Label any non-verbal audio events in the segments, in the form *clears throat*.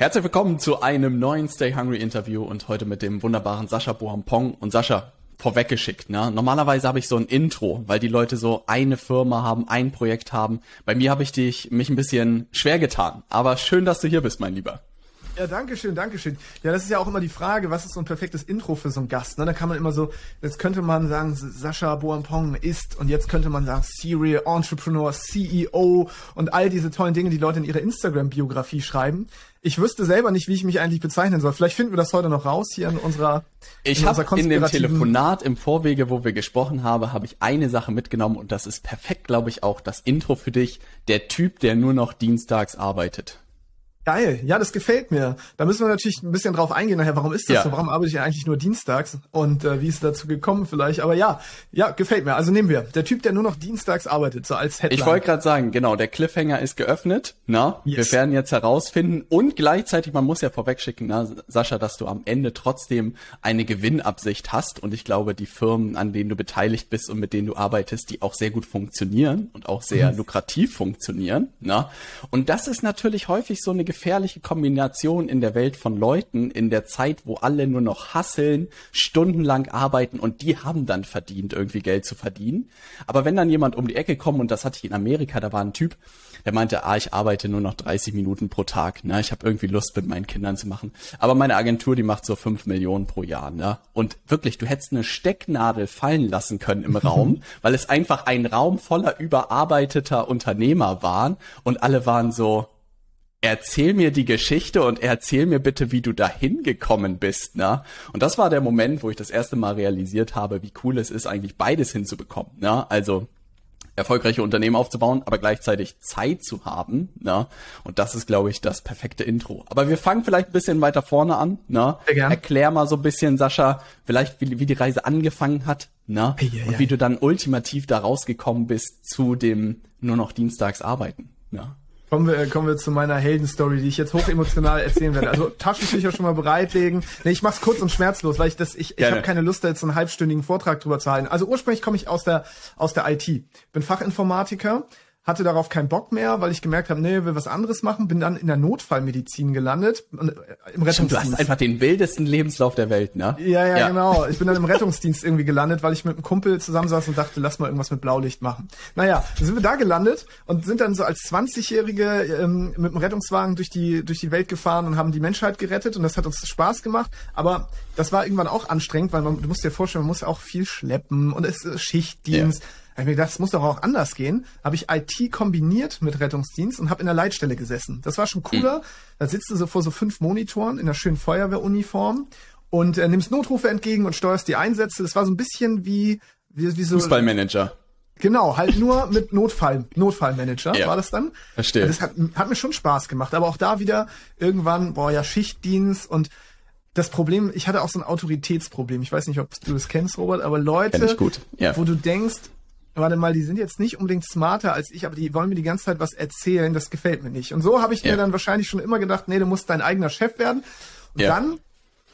Herzlich willkommen zu einem neuen Stay Hungry Interview und heute mit dem wunderbaren Sascha Bohampong. Und Sascha, vorweggeschickt, ne? Normalerweise habe ich so ein Intro, weil die Leute so eine Firma haben, ein Projekt haben. Bei mir habe ich dich mich ein bisschen schwer getan. Aber schön, dass du hier bist, mein Lieber. Ja, danke schön, danke schön. Ja, das ist ja auch immer die Frage, was ist so ein perfektes Intro für so einen Gast? Ne? Da kann man immer so, jetzt könnte man sagen, Sascha Boampong ist und jetzt könnte man sagen, Serial Entrepreneur, CEO und all diese tollen Dinge, die Leute in ihre Instagram-Biografie schreiben. Ich wüsste selber nicht, wie ich mich eigentlich bezeichnen soll. Vielleicht finden wir das heute noch raus hier in unserer Ich habe in dem Telefonat im Vorwege, wo wir gesprochen haben, habe ich eine Sache mitgenommen und das ist perfekt, glaube ich, auch das Intro für dich. Der Typ, der nur noch dienstags arbeitet. Geil, ja, das gefällt mir. Da müssen wir natürlich ein bisschen drauf eingehen nachher. Warum ist das ja. so? Warum arbeite ich eigentlich nur dienstags? Und äh, wie ist es dazu gekommen vielleicht? Aber ja, ja, gefällt mir. Also nehmen wir. Der Typ, der nur noch dienstags arbeitet, so als Headline. Ich wollte gerade sagen, genau, der Cliffhanger ist geöffnet. Na, yes. wir werden jetzt herausfinden und gleichzeitig, man muss ja vorwegschicken, na, Sascha, dass du am Ende trotzdem eine Gewinnabsicht hast. Und ich glaube, die Firmen, an denen du beteiligt bist und mit denen du arbeitest, die auch sehr gut funktionieren und auch sehr mhm. lukrativ funktionieren. Na, und das ist natürlich häufig so eine gefährliche Kombination in der Welt von Leuten in der Zeit, wo alle nur noch hasseln, stundenlang arbeiten und die haben dann verdient, irgendwie Geld zu verdienen. Aber wenn dann jemand um die Ecke kommt, und das hatte ich in Amerika, da war ein Typ, der meinte, ah, ich arbeite nur noch 30 Minuten pro Tag, ne? Ich habe irgendwie Lust mit meinen Kindern zu machen. Aber meine Agentur, die macht so 5 Millionen pro Jahr, ne? Und wirklich, du hättest eine Stecknadel fallen lassen können im *laughs* Raum, weil es einfach ein Raum voller überarbeiteter Unternehmer waren und alle waren so, erzähl mir die Geschichte und erzähl mir bitte, wie du dahin gekommen bist, ne? Und das war der Moment, wo ich das erste Mal realisiert habe, wie cool es ist, eigentlich beides hinzubekommen, ne? Also erfolgreiche Unternehmen aufzubauen, aber gleichzeitig Zeit zu haben, ne? Und das ist, glaube ich, das perfekte Intro. Aber wir fangen vielleicht ein bisschen weiter vorne an, ne? Erklär mal so ein bisschen, Sascha, vielleicht wie, wie die Reise angefangen hat, ne? Hey, ja, Und wie du dann ultimativ da rausgekommen bist zu dem nur noch dienstags arbeiten, ne? Kommen wir, kommen wir zu meiner Heldenstory, die ich jetzt hochemotional erzählen werde. Also Taschentücher schon mal bereitlegen. Nee, ich mach's kurz und schmerzlos, weil ich das, ich, ich habe keine Lust, da jetzt so einen halbstündigen Vortrag drüber zu halten. Also ursprünglich komme ich aus der aus der IT. Bin Fachinformatiker, hatte darauf keinen Bock mehr, weil ich gemerkt habe, nee, will was anderes machen, bin dann in der Notfallmedizin gelandet, äh, im Rettungsdienst. Du hast einfach den wildesten Lebenslauf der Welt, ne? Ja, ja, ja, genau. Ich bin dann im Rettungsdienst irgendwie gelandet, weil ich mit einem Kumpel zusammensaß und dachte, lass mal irgendwas mit Blaulicht machen. Naja, dann sind wir da gelandet und sind dann so als 20-Jährige ähm, mit dem Rettungswagen durch die, durch die Welt gefahren und haben die Menschheit gerettet und das hat uns Spaß gemacht, aber das war irgendwann auch anstrengend, weil man, du musst dir vorstellen, man muss auch viel schleppen und es ist Schichtdienst. Ja habe ich mir gedacht, das muss doch auch anders gehen. Habe ich IT kombiniert mit Rettungsdienst und habe in der Leitstelle gesessen. Das war schon cooler. Mhm. Da sitzt du so vor so fünf Monitoren in einer schönen Feuerwehruniform und äh, nimmst Notrufe entgegen und steuerst die Einsätze. Das war so ein bisschen wie wie, wie so Fußballmanager. Genau, halt nur mit Notfall, Notfallmanager ja, war das dann. Verstehe. Das hat, hat mir schon Spaß gemacht, aber auch da wieder irgendwann, boah, ja, Schichtdienst und das Problem, ich hatte auch so ein Autoritätsproblem. Ich weiß nicht, ob du das kennst, Robert, aber Leute, ja. wo du denkst, warte mal, die sind jetzt nicht unbedingt smarter als ich, aber die wollen mir die ganze Zeit was erzählen, das gefällt mir nicht. Und so habe ich ja. mir dann wahrscheinlich schon immer gedacht, nee, du musst dein eigener Chef werden. Und ja. dann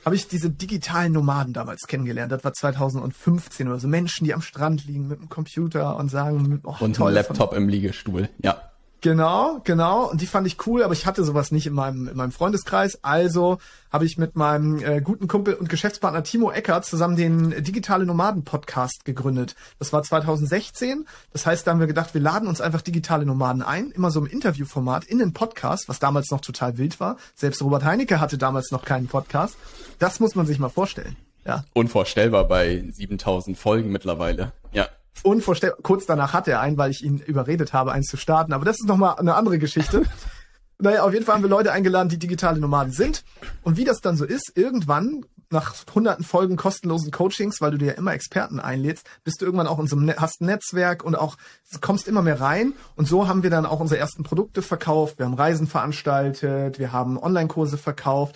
habe ich diese digitalen Nomaden damals kennengelernt. Das war 2015 oder so. Menschen, die am Strand liegen mit dem Computer und sagen, oh, und ein Laptop im Liegestuhl, ja. Genau, genau. Und die fand ich cool, aber ich hatte sowas nicht in meinem, in meinem Freundeskreis. Also habe ich mit meinem äh, guten Kumpel und Geschäftspartner Timo Eckert zusammen den Digitale Nomaden Podcast gegründet. Das war 2016. Das heißt, da haben wir gedacht, wir laden uns einfach digitale Nomaden ein, immer so im Interviewformat in den Podcast, was damals noch total wild war. Selbst Robert Heinecke hatte damals noch keinen Podcast. Das muss man sich mal vorstellen. Ja. Unvorstellbar bei 7000 Folgen mittlerweile. Ja unvorstellbar. Kurz danach hat er einen, weil ich ihn überredet habe, eins zu starten. Aber das ist nochmal eine andere Geschichte. *laughs* naja, auf jeden Fall haben wir Leute eingeladen, die digitale Nomaden sind. Und wie das dann so ist, irgendwann nach hunderten Folgen kostenlosen Coachings, weil du dir ja immer Experten einlädst, bist du irgendwann auch in so einem, hast ein Netzwerk und auch kommst immer mehr rein. Und so haben wir dann auch unsere ersten Produkte verkauft. Wir haben Reisen veranstaltet, wir haben Online-Kurse verkauft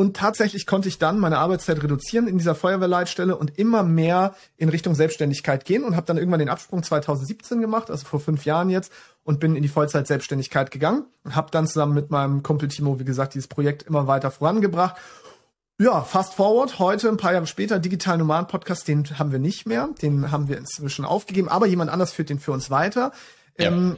und tatsächlich konnte ich dann meine Arbeitszeit reduzieren in dieser Feuerwehrleitstelle und immer mehr in Richtung Selbstständigkeit gehen und habe dann irgendwann den Absprung 2017 gemacht, also vor fünf Jahren jetzt, und bin in die Vollzeit-Selbstständigkeit gegangen und habe dann zusammen mit meinem Kumpel Timo, wie gesagt, dieses Projekt immer weiter vorangebracht. Ja, fast forward, heute, ein paar Jahre später, Digital Nomaden Podcast, den haben wir nicht mehr, den haben wir inzwischen aufgegeben, aber jemand anders führt den für uns weiter. Ja. Ähm,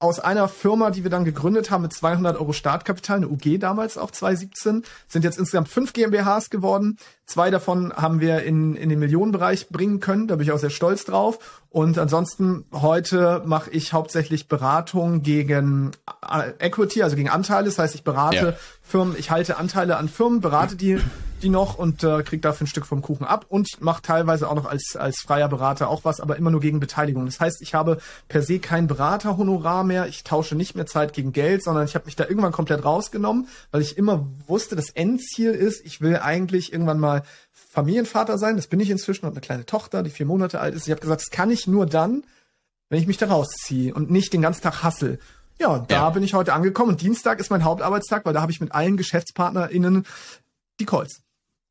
aus einer Firma, die wir dann gegründet haben mit 200 Euro Startkapital, eine UG damals auch 2017, sind jetzt insgesamt fünf GmbHs geworden. Zwei davon haben wir in, in den Millionenbereich bringen können, da bin ich auch sehr stolz drauf. Und ansonsten heute mache ich hauptsächlich Beratung gegen äh, Equity, also gegen Anteile. Das heißt, ich berate ja. Firmen, ich halte Anteile an Firmen, berate die *laughs* die noch und äh, kriege dafür ein Stück vom Kuchen ab und mache teilweise auch noch als, als freier Berater auch was, aber immer nur gegen Beteiligung. Das heißt, ich habe per se kein Beraterhonorar mehr, ich tausche nicht mehr Zeit gegen Geld, sondern ich habe mich da irgendwann komplett rausgenommen, weil ich immer wusste, das Endziel ist, ich will eigentlich irgendwann mal Familienvater sein, das bin ich inzwischen, habe eine kleine Tochter, die vier Monate alt ist. Ich habe gesagt, das kann ich nur dann, wenn ich mich da rausziehe und nicht den ganzen Tag hassel. Ja, da ja. bin ich heute angekommen und Dienstag ist mein Hauptarbeitstag, weil da habe ich mit allen GeschäftspartnerInnen die Calls.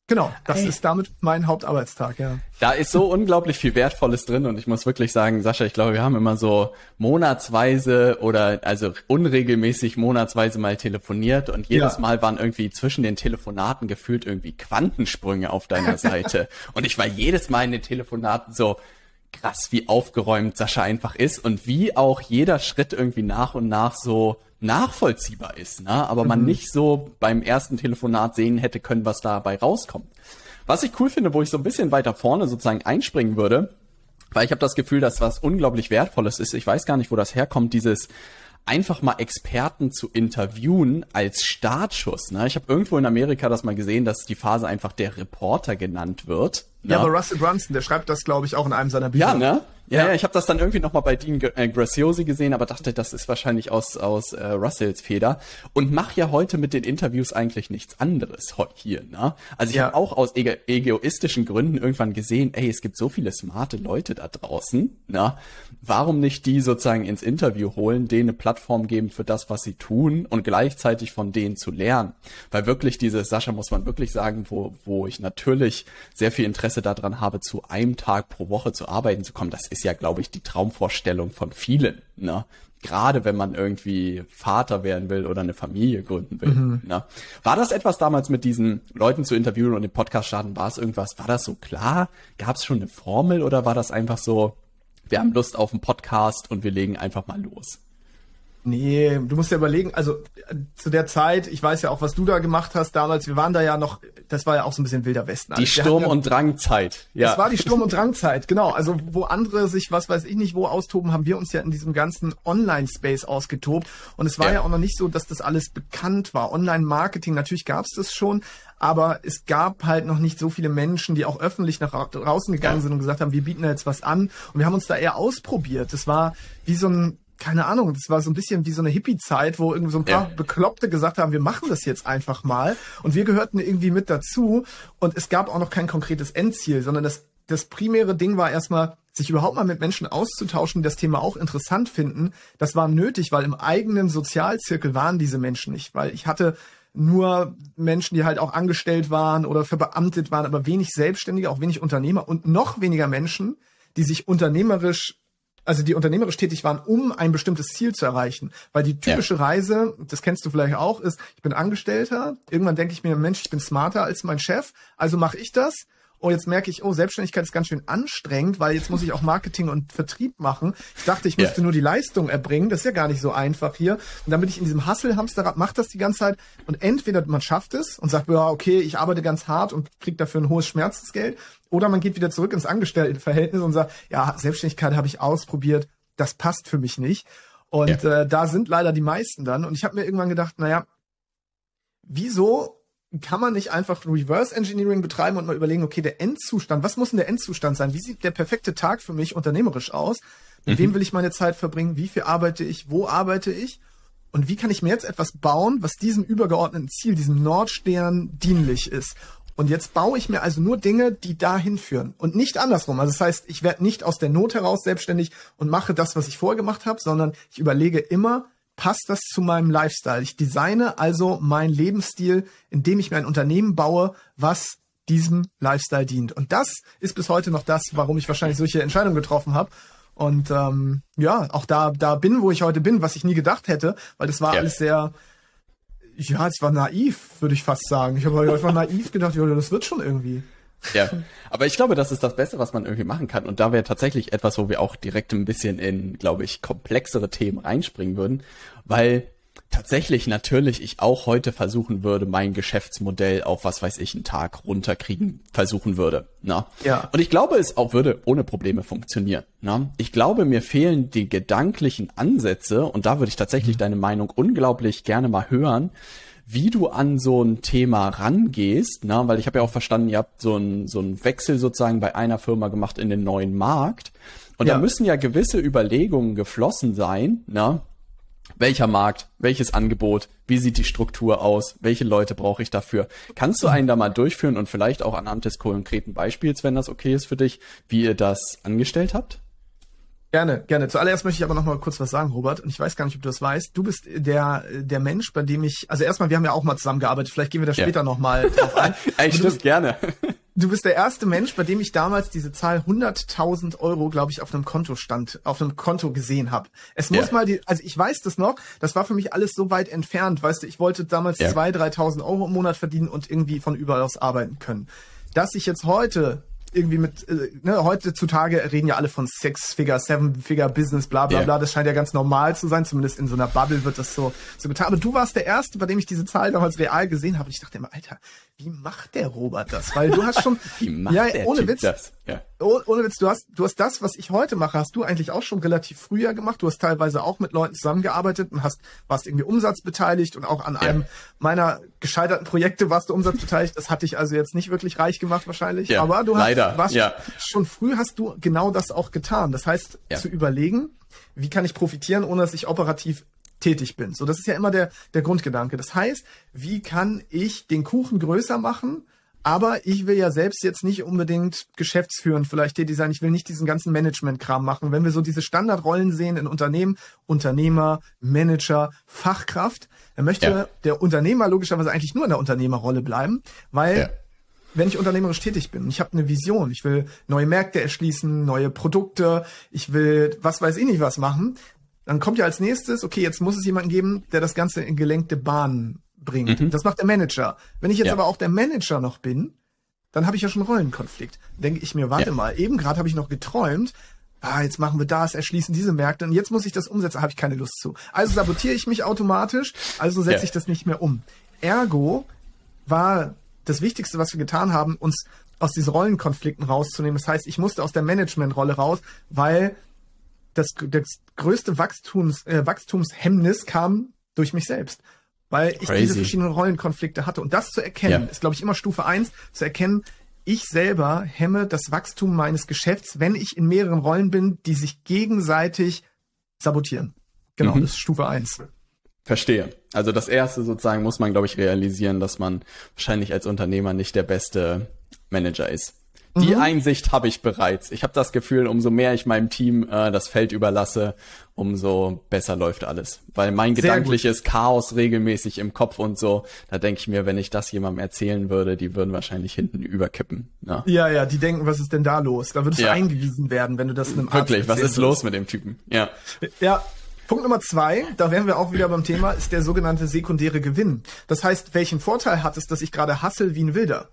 Genau, das Ey. ist damit mein Hauptarbeitstag, ja. Da ist so unglaublich viel Wertvolles drin und ich muss wirklich sagen, Sascha, ich glaube, wir haben immer so monatsweise oder also unregelmäßig monatsweise mal telefoniert und jedes ja. Mal waren irgendwie zwischen den Telefonaten gefühlt irgendwie Quantensprünge auf deiner *laughs* Seite. und ich war jedes Mal in den Telefonaten so, krass, wie aufgeräumt Sascha einfach ist und wie auch jeder Schritt irgendwie nach und nach so nachvollziehbar ist, ne? aber man mhm. nicht so beim ersten Telefonat sehen hätte können, was dabei rauskommt. Was ich cool finde, wo ich so ein bisschen weiter vorne sozusagen einspringen würde, weil ich habe das Gefühl, dass was unglaublich Wertvolles ist. Ich weiß gar nicht, wo das herkommt, dieses einfach mal Experten zu interviewen als Startschuss. Ne? Ich habe irgendwo in Amerika das mal gesehen, dass die Phase einfach der Reporter genannt wird. Ne? Ja, aber Russell Brunson, der schreibt das, glaube ich, auch in einem seiner Bücher. Ja, ne? Ja, ja, ich habe das dann irgendwie nochmal bei Dean äh, Graciosi gesehen, aber dachte, das ist wahrscheinlich aus, aus äh, Russells Feder. Und mach ja heute mit den Interviews eigentlich nichts anderes hier. Ne? Also ich ja. habe auch aus ego egoistischen Gründen irgendwann gesehen, ey, es gibt so viele smarte Leute da draußen. Ne? Warum nicht die sozusagen ins Interview holen, denen eine Plattform geben für das, was sie tun und gleichzeitig von denen zu lernen? Weil wirklich diese, Sascha, muss man wirklich sagen, wo, wo ich natürlich sehr viel Interesse daran habe, zu einem Tag pro Woche zu arbeiten zu kommen, das ist ist ja, glaube ich, die Traumvorstellung von vielen. Ne? Gerade wenn man irgendwie Vater werden will oder eine Familie gründen will. Mhm. Ne? War das etwas damals mit diesen Leuten zu interviewen und den Podcast starten? War es irgendwas? War das so klar? Gab es schon eine Formel oder war das einfach so, wir haben Lust auf einen Podcast und wir legen einfach mal los? Nee, du musst ja überlegen, also äh, zu der Zeit, ich weiß ja auch, was du da gemacht hast damals, wir waren da ja noch, das war ja auch so ein bisschen wilder Westen. Die Sturm- und Drangzeit, ja. Das war die Sturm- und Drangzeit, genau. Also wo andere sich, was weiß ich nicht, wo austoben, haben wir uns ja in diesem ganzen Online-Space ausgetobt. Und es war ja. ja auch noch nicht so, dass das alles bekannt war. Online-Marketing, natürlich gab es das schon, aber es gab halt noch nicht so viele Menschen, die auch öffentlich nach draußen gegangen sind und gesagt haben, wir bieten da jetzt was an. Und wir haben uns da eher ausprobiert. Das war wie so ein keine Ahnung, das war so ein bisschen wie so eine Hippie-Zeit, wo irgendwie so ein paar ja. Bekloppte gesagt haben, wir machen das jetzt einfach mal. Und wir gehörten irgendwie mit dazu. Und es gab auch noch kein konkretes Endziel, sondern das, das primäre Ding war erstmal, sich überhaupt mal mit Menschen auszutauschen, die das Thema auch interessant finden. Das war nötig, weil im eigenen Sozialzirkel waren diese Menschen nicht, weil ich hatte nur Menschen, die halt auch angestellt waren oder verbeamtet waren, aber wenig Selbstständige, auch wenig Unternehmer und noch weniger Menschen, die sich unternehmerisch also die unternehmerisch tätig waren, um ein bestimmtes Ziel zu erreichen. Weil die typische ja. Reise, das kennst du vielleicht auch, ist, ich bin Angestellter, irgendwann denke ich mir, Mensch, ich bin smarter als mein Chef, also mache ich das und jetzt merke ich, oh, Selbstständigkeit ist ganz schön anstrengend, weil jetzt muss ich auch Marketing und Vertrieb machen. Ich dachte, ich müsste ja. nur die Leistung erbringen. Das ist ja gar nicht so einfach hier. Und dann bin ich in diesem Hustle-Hamsterrad, mache das die ganze Zeit. Und entweder man schafft es und sagt, ja, okay, ich arbeite ganz hart und kriege dafür ein hohes Schmerzensgeld. Oder man geht wieder zurück ins Angestelltenverhältnis und sagt, ja, Selbstständigkeit habe ich ausprobiert. Das passt für mich nicht. Und ja. äh, da sind leider die meisten dann. Und ich habe mir irgendwann gedacht, naja, wieso kann man nicht einfach Reverse Engineering betreiben und mal überlegen, okay, der Endzustand, was muss denn der Endzustand sein? Wie sieht der perfekte Tag für mich unternehmerisch aus? Mit mhm. wem will ich meine Zeit verbringen? Wie viel arbeite ich? Wo arbeite ich? Und wie kann ich mir jetzt etwas bauen, was diesem übergeordneten Ziel, diesem Nordstern dienlich ist? Und jetzt baue ich mir also nur Dinge, die dahin führen und nicht andersrum. Also das heißt, ich werde nicht aus der Not heraus selbstständig und mache das, was ich vorher gemacht habe, sondern ich überlege immer, passt das zu meinem Lifestyle. Ich designe also meinen Lebensstil, indem ich mir ein Unternehmen baue, was diesem Lifestyle dient. Und das ist bis heute noch das, warum ich wahrscheinlich solche Entscheidungen getroffen habe. Und ähm, ja, auch da, da bin, wo ich heute bin, was ich nie gedacht hätte, weil das war ja. alles sehr, ja, es war naiv, würde ich fast sagen. Ich habe einfach naiv gedacht, ja, das wird schon irgendwie. Ja, aber ich glaube, das ist das Beste, was man irgendwie machen kann. Und da wäre tatsächlich etwas, wo wir auch direkt ein bisschen in, glaube ich, komplexere Themen reinspringen würden, weil tatsächlich natürlich ich auch heute versuchen würde, mein Geschäftsmodell auf was weiß ich einen Tag runterkriegen versuchen würde. Na? Ja. Und ich glaube, es auch würde ohne Probleme funktionieren. Na? Ich glaube, mir fehlen die gedanklichen Ansätze und da würde ich tatsächlich mhm. deine Meinung unglaublich gerne mal hören, wie du an so ein Thema rangehst, na, weil ich habe ja auch verstanden, ihr habt so einen so einen Wechsel sozusagen bei einer Firma gemacht in den neuen Markt. Und ja. da müssen ja gewisse Überlegungen geflossen sein, na, welcher Markt, welches Angebot, wie sieht die Struktur aus, welche Leute brauche ich dafür. Kannst du einen da mal durchführen und vielleicht auch anhand des konkreten Beispiels, wenn das okay ist für dich, wie ihr das angestellt habt? Gerne, gerne. Zuallererst möchte ich aber noch mal kurz was sagen, Robert. Und ich weiß gar nicht, ob du das weißt. Du bist der der Mensch, bei dem ich, also erstmal, wir haben ja auch mal zusammengearbeitet. Vielleicht gehen wir da später ja. noch mal drauf ein. *laughs* ich stimmt, gerne. Du bist der erste Mensch, bei dem ich damals diese Zahl 100.000 Euro, glaube ich, auf einem Konto stand, auf einem Konto gesehen habe. Es muss ja. mal die, also ich weiß das noch, das war für mich alles so weit entfernt, weißt du, ich wollte damals ja. 2.000, 3.000 Euro im Monat verdienen und irgendwie von überall aus arbeiten können. Dass ich jetzt heute irgendwie mit, äh, ne, heutzutage reden ja alle von Six-Figure, Seven-Figure-Business, bla bla yeah. bla. Das scheint ja ganz normal zu sein, zumindest in so einer Bubble wird das so, so getan. Aber du warst der Erste, bei dem ich diese Zahl damals real gesehen habe. Und ich dachte immer, Alter, wie macht der Robert das? Weil du hast schon, *laughs* wie macht ja, der ohne typ Witz, das? Ja. Oh, ohne Witz, du hast, du hast das, was ich heute mache, hast du eigentlich auch schon relativ früher gemacht. Du hast teilweise auch mit Leuten zusammengearbeitet und hast, warst irgendwie umsatzbeteiligt und auch an ja. einem meiner gescheiterten Projekte warst du umsatzbeteiligt. Das hat dich also jetzt nicht wirklich reich gemacht wahrscheinlich. Ja, aber du hast, warst ja. schon früh hast du genau das auch getan. Das heißt, zu überlegen, wie kann ich profitieren, ohne dass ich operativ tätig bin. So, das ist ja immer der, der Grundgedanke. Das heißt, wie kann ich den Kuchen größer machen, aber ich will ja selbst jetzt nicht unbedingt geschäftsführend vielleicht tätig sein. Ich will nicht diesen ganzen Management-Kram machen. Wenn wir so diese Standardrollen sehen in Unternehmen, Unternehmer, Manager, Fachkraft, dann möchte ja. der Unternehmer logischerweise eigentlich nur in der Unternehmerrolle bleiben, weil ja. wenn ich unternehmerisch tätig bin, ich habe eine Vision, ich will neue Märkte erschließen, neue Produkte, ich will was weiß ich nicht was machen, dann kommt ja als nächstes, okay, jetzt muss es jemanden geben, der das Ganze in gelenkte Bahnen bringt. Mhm. Das macht der Manager. Wenn ich jetzt ja. aber auch der Manager noch bin, dann habe ich ja schon Rollenkonflikt. Denke ich mir, warte ja. mal, eben gerade habe ich noch geträumt, ah, jetzt machen wir das, erschließen diese Märkte und jetzt muss ich das umsetzen, habe ich keine Lust zu. Also sabotiere ich mich automatisch, also setze ja. ich das nicht mehr um. Ergo war das Wichtigste, was wir getan haben, uns aus diesen Rollenkonflikten rauszunehmen. Das heißt, ich musste aus der Managementrolle raus, weil das, das größte Wachstums, äh, Wachstumshemmnis kam durch mich selbst. Weil ich Crazy. diese verschiedenen Rollenkonflikte hatte. Und das zu erkennen, ja. ist, glaube ich, immer Stufe eins zu erkennen, ich selber hemme das Wachstum meines Geschäfts, wenn ich in mehreren Rollen bin, die sich gegenseitig sabotieren. Genau, mhm. das ist Stufe eins. Verstehe. Also das erste sozusagen muss man, glaube ich, realisieren, dass man wahrscheinlich als Unternehmer nicht der beste Manager ist. Die mhm. Einsicht habe ich bereits. Ich habe das Gefühl, umso mehr ich meinem Team äh, das Feld überlasse, umso besser läuft alles. Weil mein Sehr gedankliches gut. Chaos regelmäßig im Kopf und so, da denke ich mir, wenn ich das jemandem erzählen würde, die würden wahrscheinlich hinten überkippen. Ja, ja, ja die denken, was ist denn da los? Da würdest ja. du eingewiesen werden, wenn du das einem Wirklich, was ist los mit dem Typen? Ja. Ja, Punkt Nummer zwei, da wären wir auch wieder beim Thema, ist der sogenannte sekundäre Gewinn. Das heißt, welchen Vorteil hat es, dass ich gerade hassel wie ein Wilder?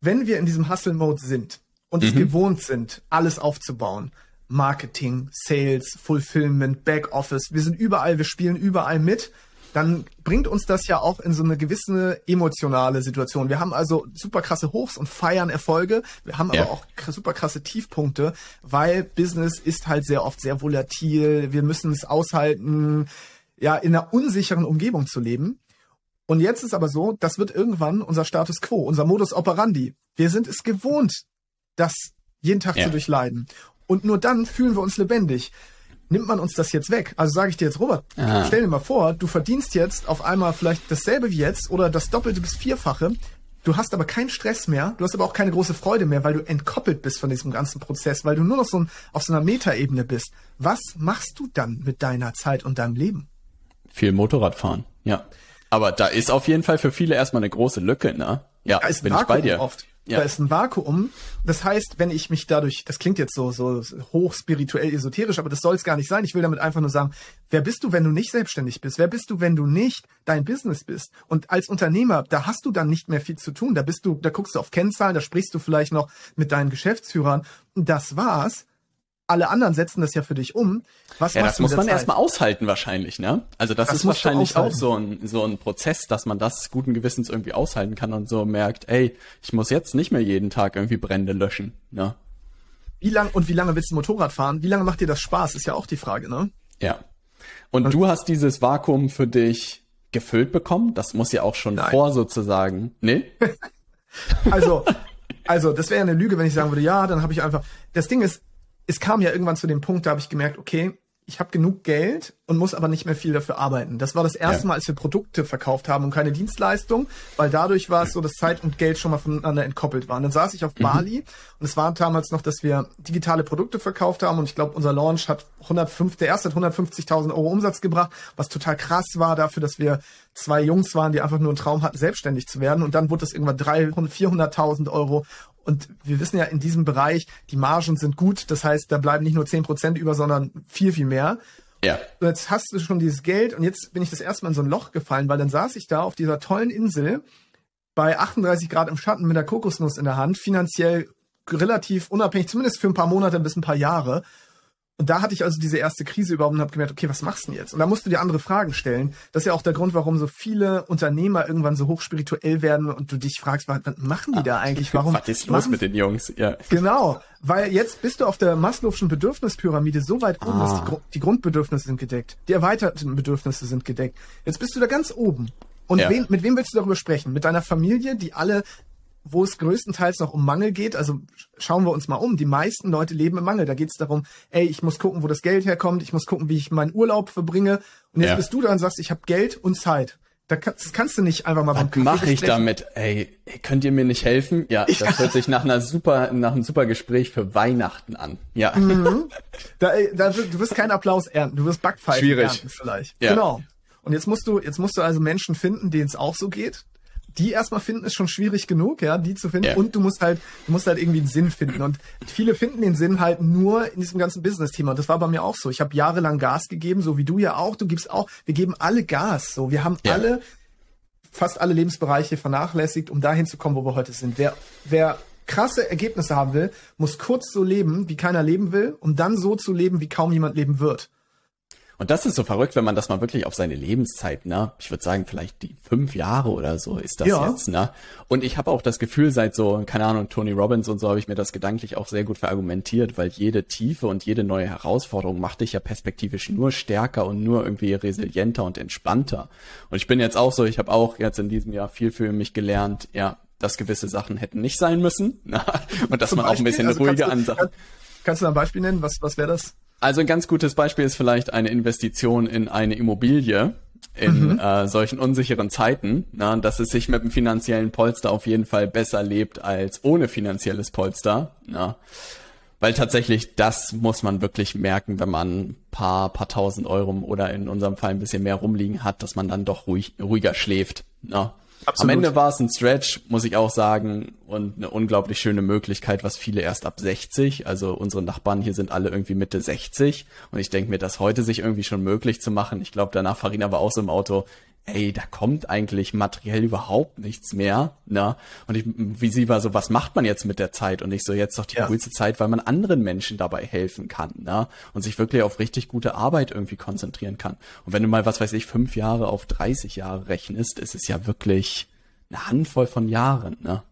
Wenn wir in diesem Hustle-Mode sind und mhm. es gewohnt sind, alles aufzubauen, Marketing, Sales, Fulfillment, Backoffice, wir sind überall, wir spielen überall mit, dann bringt uns das ja auch in so eine gewisse emotionale Situation. Wir haben also super krasse Hochs und feiern Erfolge. Wir haben ja. aber auch super krasse Tiefpunkte, weil Business ist halt sehr oft sehr volatil. Wir müssen es aushalten, ja, in einer unsicheren Umgebung zu leben. Und jetzt ist aber so, das wird irgendwann unser Status quo, unser Modus operandi. Wir sind es gewohnt, das jeden Tag ja. zu durchleiden. Und nur dann fühlen wir uns lebendig. Nimmt man uns das jetzt weg? Also sage ich dir jetzt, Robert, Aha. stell dir mal vor, du verdienst jetzt auf einmal vielleicht dasselbe wie jetzt oder das Doppelte bis Vierfache. Du hast aber keinen Stress mehr, du hast aber auch keine große Freude mehr, weil du entkoppelt bist von diesem ganzen Prozess, weil du nur noch so auf so einer Metaebene bist. Was machst du dann mit deiner Zeit und deinem Leben? Viel Motorrad fahren, ja. Aber da ist auf jeden Fall für viele erstmal eine große Lücke, ne? Ja, bin ich bei dir. Oft. Ja. Da ist ein Vakuum. Das heißt, wenn ich mich dadurch, das klingt jetzt so, so hoch spirituell esoterisch, aber das soll es gar nicht sein. Ich will damit einfach nur sagen, wer bist du, wenn du nicht selbstständig bist? Wer bist du, wenn du nicht dein Business bist? Und als Unternehmer, da hast du dann nicht mehr viel zu tun. Da bist du, da guckst du auf Kennzahlen, da sprichst du vielleicht noch mit deinen Geschäftsführern. Das war's alle anderen setzen das ja für dich um. Was ja, das muss man erstmal aushalten wahrscheinlich, ne? Also das, das ist wahrscheinlich auch so ein, so ein Prozess, dass man das guten Gewissens irgendwie aushalten kann und so merkt, ey, ich muss jetzt nicht mehr jeden Tag irgendwie Brände löschen, ne? Wie lang und wie lange willst du Motorrad fahren? Wie lange macht dir das Spaß? Ist ja auch die Frage, ne? Ja. Und, und du hast dieses Vakuum für dich gefüllt bekommen? Das muss ja auch schon Nein. vor sozusagen, ne? *laughs* also, also das wäre ja eine Lüge, wenn ich sagen würde, ja, dann habe ich einfach. Das Ding ist, es kam ja irgendwann zu dem Punkt, da habe ich gemerkt, okay, ich habe genug Geld und muss aber nicht mehr viel dafür arbeiten. Das war das erste ja. Mal, als wir Produkte verkauft haben und keine Dienstleistung, weil dadurch war es so, dass Zeit und Geld schon mal voneinander entkoppelt waren. Dann saß ich auf mhm. Bali und es war damals noch, dass wir digitale Produkte verkauft haben und ich glaube, unser Launch hat 105, der erste hat 150.000 Euro Umsatz gebracht, was total krass war dafür, dass wir zwei Jungs waren, die einfach nur einen Traum hatten, selbstständig zu werden und dann wurde es irgendwann 300, 400.000 Euro und wir wissen ja in diesem Bereich, die Margen sind gut. Das heißt, da bleiben nicht nur zehn Prozent über, sondern viel, viel mehr. Ja. Und jetzt hast du schon dieses Geld und jetzt bin ich das erste Mal in so ein Loch gefallen, weil dann saß ich da auf dieser tollen Insel bei 38 Grad im Schatten mit der Kokosnuss in der Hand, finanziell relativ unabhängig, zumindest für ein paar Monate bis ein paar Jahre und da hatte ich also diese erste Krise überhaupt und habe gemerkt, okay, was machst du denn jetzt? Und da musst du dir andere Fragen stellen. Das ist ja auch der Grund, warum so viele Unternehmer irgendwann so hochspirituell werden und du dich fragst, was, was machen die da eigentlich? Warum? *laughs* Was ist los mit den Jungs? Ja. Genau, weil jetzt bist du auf der Maslow'schen Bedürfnispyramide so weit oben, ah. dass die, die, Grundbedürfnisse sind gedeckt, die erweiterten Bedürfnisse sind gedeckt. Jetzt bist du da ganz oben. Und ja. wen, mit wem willst du darüber sprechen? Mit deiner Familie, die alle wo es größtenteils noch um Mangel geht. Also schauen wir uns mal um. Die meisten Leute leben im Mangel. Da geht es darum, ey, ich muss gucken, wo das Geld herkommt. Ich muss gucken, wie ich meinen Urlaub verbringe. Und jetzt ja. bist du da und sagst, ich habe Geld und Zeit. Da kannst, das kannst du nicht einfach mal Was mache ich damit? Ey, könnt ihr mir nicht helfen? Ja, *laughs* das ja. hört sich nach einer super, nach einem super Gespräch für Weihnachten an. Ja. Mhm. *laughs* Da, da, du wirst keinen Applaus ernten, du wirst Backpfeifen Schwierig. ernten vielleicht. Ja. Genau. Und jetzt musst du, jetzt musst du also Menschen finden, denen es auch so geht die erstmal finden, ist schon schwierig genug, ja, die zu finden. Ja. Und du musst halt, du musst halt irgendwie einen Sinn finden. Und viele finden den Sinn halt nur in diesem ganzen Business-Thema. Und das war bei mir auch so. Ich habe jahrelang Gas gegeben, so wie du ja auch. Du gibst auch, wir geben alle Gas. So, wir haben ja. alle, fast alle Lebensbereiche vernachlässigt, um dahin zu kommen, wo wir heute sind. Wer, wer krasse Ergebnisse haben will, muss kurz so leben, wie keiner leben will, um dann so zu leben, wie kaum jemand leben wird. Und das ist so verrückt, wenn man das mal wirklich auf seine Lebenszeit, ne? Ich würde sagen, vielleicht die fünf Jahre oder so ist das ja. jetzt, ne? Und ich habe auch das Gefühl, seit so, keine Ahnung, Tony Robbins und so habe ich mir das gedanklich auch sehr gut verargumentiert, weil jede Tiefe und jede neue Herausforderung macht dich ja perspektivisch nur stärker und nur irgendwie resilienter und entspannter. Und ich bin jetzt auch so, ich habe auch jetzt in diesem Jahr viel für mich gelernt, ja, dass gewisse Sachen hätten nicht sein müssen. *laughs* Ne? Und dass Zum man Beispiel? auch ein bisschen also ruhiger an Sachen. Kannst du ein Beispiel nennen? Was, was wäre das? Also ein ganz gutes Beispiel ist vielleicht eine Investition in eine Immobilie in mhm. äh, solchen unsicheren Zeiten, na, dass es sich mit dem finanziellen Polster auf jeden Fall besser lebt als ohne finanzielles Polster. Na. Weil tatsächlich, das muss man wirklich merken, wenn man paar, paar tausend Euro oder in unserem Fall ein bisschen mehr rumliegen hat, dass man dann doch ruhig, ruhiger schläft. Na. Absolut. Am Ende war es ein Stretch, muss ich auch sagen, und eine unglaublich schöne Möglichkeit, was viele erst ab 60, also unsere Nachbarn hier sind alle irgendwie Mitte 60 und ich denke mir, das heute sich irgendwie schon möglich zu machen. Ich glaube, danach Farina war auch so im Auto, ey, da kommt eigentlich materiell überhaupt nichts mehr, ne? Und ich, wie sie war so, was macht man jetzt mit der Zeit? Und ich so, jetzt doch die ja. coolste Zeit, weil man anderen Menschen dabei helfen kann, ne? Und sich wirklich auf richtig gute Arbeit irgendwie konzentrieren kann. Und wenn du mal, was weiß ich, fünf Jahre auf 30 Jahre rechnest, ist es ja wirklich eine Handvoll von Jahren, ne?